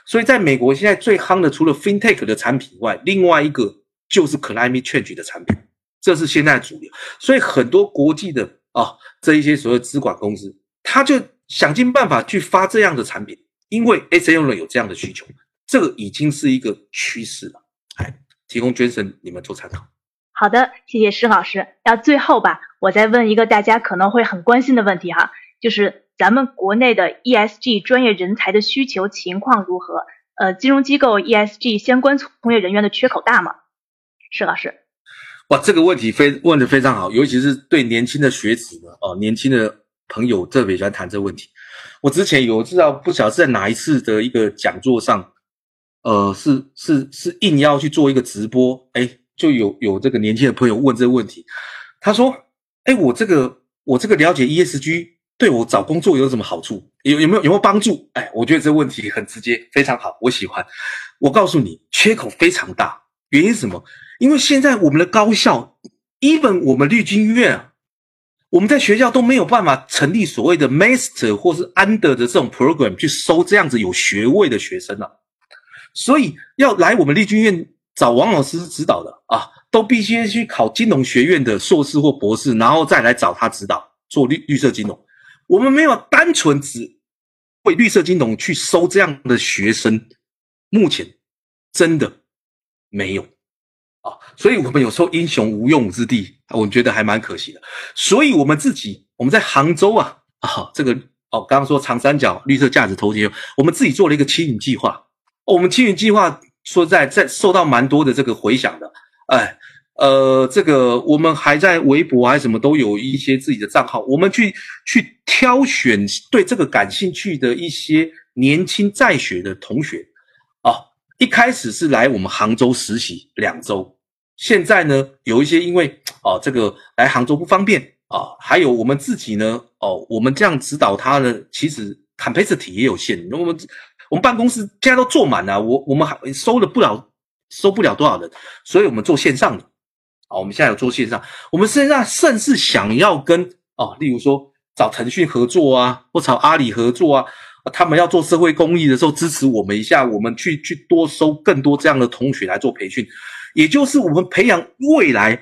所以在美国现在最夯的，除了 FinTech 的产品以外，另外一个就是 climate change 的产品，这是现在主流。所以很多国际的啊，这一些所谓资管公司，他就想尽办法去发这样的产品。因为 S A 用人有这样的需求，这个已经是一个趋势了。哎，提供捐赠你们做参考。好的，谢谢施老师。那最后吧，我再问一个大家可能会很关心的问题哈，就是咱们国内的 E S G 专业人才的需求情况如何？呃，金融机构 E S G 相关从业人员的缺口大吗？施老师，哇，这个问题非问的非常好，尤其是对年轻的学子呢，哦，年轻的朋友特别喜欢谈这个问题。我之前有知道不晓得是在哪一次的一个讲座上，呃，是是是应邀去做一个直播，哎，就有有这个年轻的朋友问这个问题，他说，哎，我这个我这个了解 ESG 对我找工作有什么好处？有有没有有没有帮助？哎，我觉得这个问题很直接，非常好，我喜欢。我告诉你，缺口非常大，原因是什么？因为现在我们的高校，even 我们绿军医院啊，我们在学校都没有办法成立所谓的 master 或是 under 的这种 program 去收这样子有学位的学生啊。所以要来我们绿军院找王老师指导的啊，都必须去考金融学院的硕士或博士，然后再来找他指导做绿绿色金融。我们没有单纯只为绿色金融去收这样的学生，目前真的没有啊，所以我们有时候英雄无用武之地，我觉得还蛮可惜的。所以我们自己我们在杭州啊啊，这个哦，刚刚说长三角绿色价值投资，我们自己做了一个青云计划。我们青云计划说在在受到蛮多的这个回响的，哎，呃，这个我们还在微博还什么都有一些自己的账号，我们去去挑选对这个感兴趣的一些年轻在学的同学啊，一开始是来我们杭州实习两周，现在呢有一些因为哦这个来杭州不方便啊，还有我们自己呢哦，我们这样指导他呢，其实 capacity 也有限，那我们。我们办公室现在都坐满了，我我们还收了不了，收不了多少人，所以我们做线上的，啊，我们现在有做线上，我们现在甚至想要跟啊，例如说找腾讯合作啊，或找阿里合作啊，他们要做社会公益的时候支持我们一下，我们去去多收更多这样的同学来做培训，也就是我们培养未来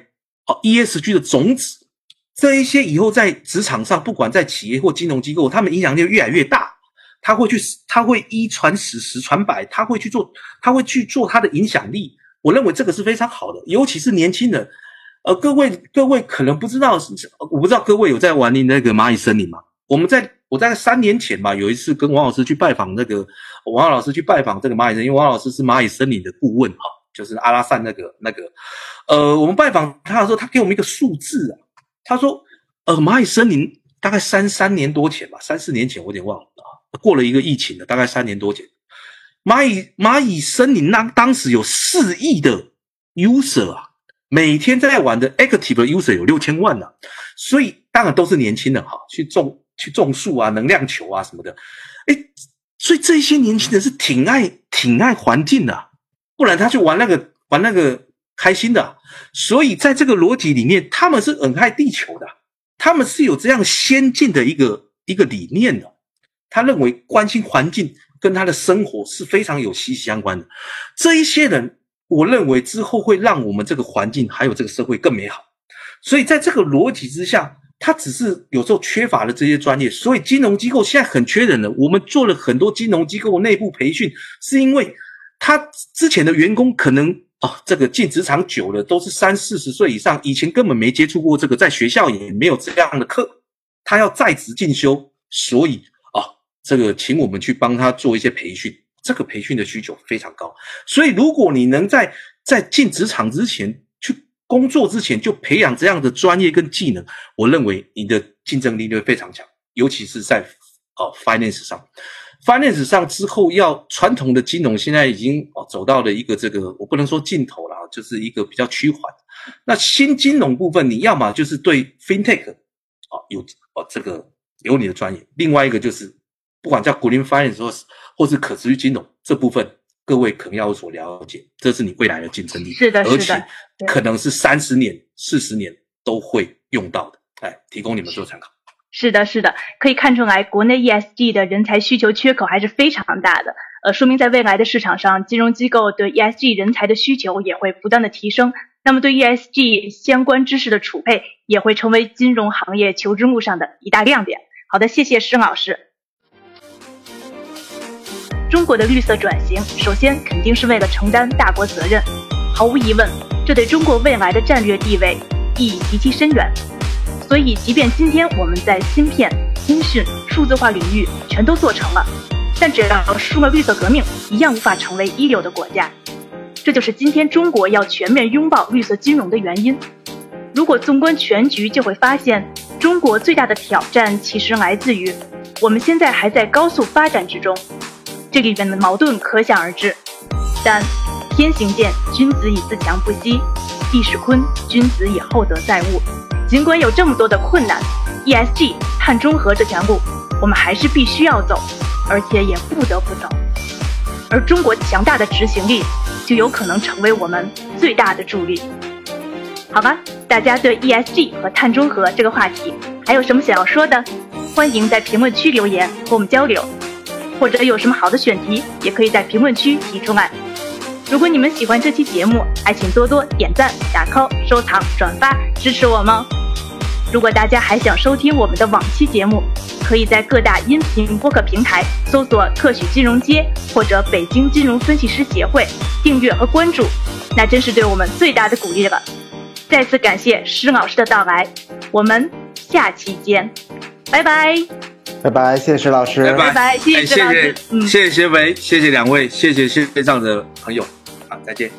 啊 ESG 的种子，这一些以后在职场上，不管在企业或金融机构，他们影响力越来越大。他会去，他会一传十，十传百，他会去做，他会去做他的影响力。我认为这个是非常好的，尤其是年轻人。呃，各位各位可能不知道，我不知道各位有在玩你那个蚂蚁森林吗？我们在我在三年前吧，有一次跟王老师去拜访那个王老师去拜访这个蚂蚁森林，因为王老师是蚂蚁森林的顾问哈，就是阿拉善那个那个。呃，我们拜访他的时候，他给我们一个数字啊，他说，呃，蚂蚁森林大概三三年多前吧，三四年前我有点忘了。过了一个疫情了，大概三年多前，蚂蚁蚂蚁森林那当时有四亿的 user 啊，每天在玩的 active user 有六千万呢，所以当然都是年轻人哈，去种去种树啊，能量球啊什么的，哎，所以这些年轻人是挺爱挺爱环境的，不然他去玩那个玩那个开心的，所以在这个逻辑里面，他们是很爱地球的，他们是有这样先进的一个一个理念的。他认为关心环境跟他的生活是非常有息息相关的。这一些人，我认为之后会让我们这个环境还有这个社会更美好。所以在这个逻辑之下，他只是有时候缺乏了这些专业。所以金融机构现在很缺人了。我们做了很多金融机构内部培训，是因为他之前的员工可能啊，这个进职场久了都是三四十岁以上，以前根本没接触过这个，在学校也没有这样的课，他要在职进修，所以。这个，请我们去帮他做一些培训，这个培训的需求非常高，所以如果你能在在进职场之前去工作之前就培养这样的专业跟技能，我认为你的竞争力就会非常强，尤其是在哦 finance 上，finance 上之后要传统的金融现在已经哦走到了一个这个我不能说尽头了，就是一个比较趋缓，那新金融部分你要么就是对 fintech 啊有哦这个有你的专业，另外一个就是。不管叫 green finance 或是或是可持续金融这部分，各位可能要有所了解，这是你未来的竞争力。是的，是的，而且可能是三十年、四十年都会用到的。哎，提供你们做参考。是的，是的，可以看出来，国内 ESG 的人才需求缺口还是非常大的。呃，说明在未来的市场上，金融机构对 ESG 人才的需求也会不断的提升。那么，对 ESG 相关知识的储备也会成为金融行业求职路上的一大亮点。好的，谢谢施老师。中国的绿色转型，首先肯定是为了承担大国责任。毫无疑问，这对中国未来的战略地位意义极其深远。所以，即便今天我们在芯片、通讯、数字化领域全都做成了，但只要输了绿色革命，一样无法成为一流的国家。这就是今天中国要全面拥抱绿色金融的原因。如果纵观全局，就会发现，中国最大的挑战其实来自于我们现在还在高速发展之中。这里边的矛盾可想而知，但天行健，君子以自强不息；地势坤，君子以厚德载物。尽管有这么多的困难，ESG 碳中和这条路，我们还是必须要走，而且也不得不走。而中国强大的执行力，就有可能成为我们最大的助力。好吧，大家对 ESG 和碳中和这个话题还有什么想要说的？欢迎在评论区留言和我们交流，或者有什么好的选题，也可以在评论区提出来。如果你们喜欢这期节目，还请多多点赞、打 call、收藏、转发，支持我们。如果大家还想收听我们的往期节目，可以在各大音频播客平台搜索“特许金融街”或者“北京金融分析师协会”，订阅和关注，那真是对我们最大的鼓励了。再次感谢施老师的到来，我们下期见，拜拜，拜拜，谢谢石老师，拜拜，谢谢施老师，嗯，谢谢学维，谢谢两位，谢谢线上的朋友，好，再见。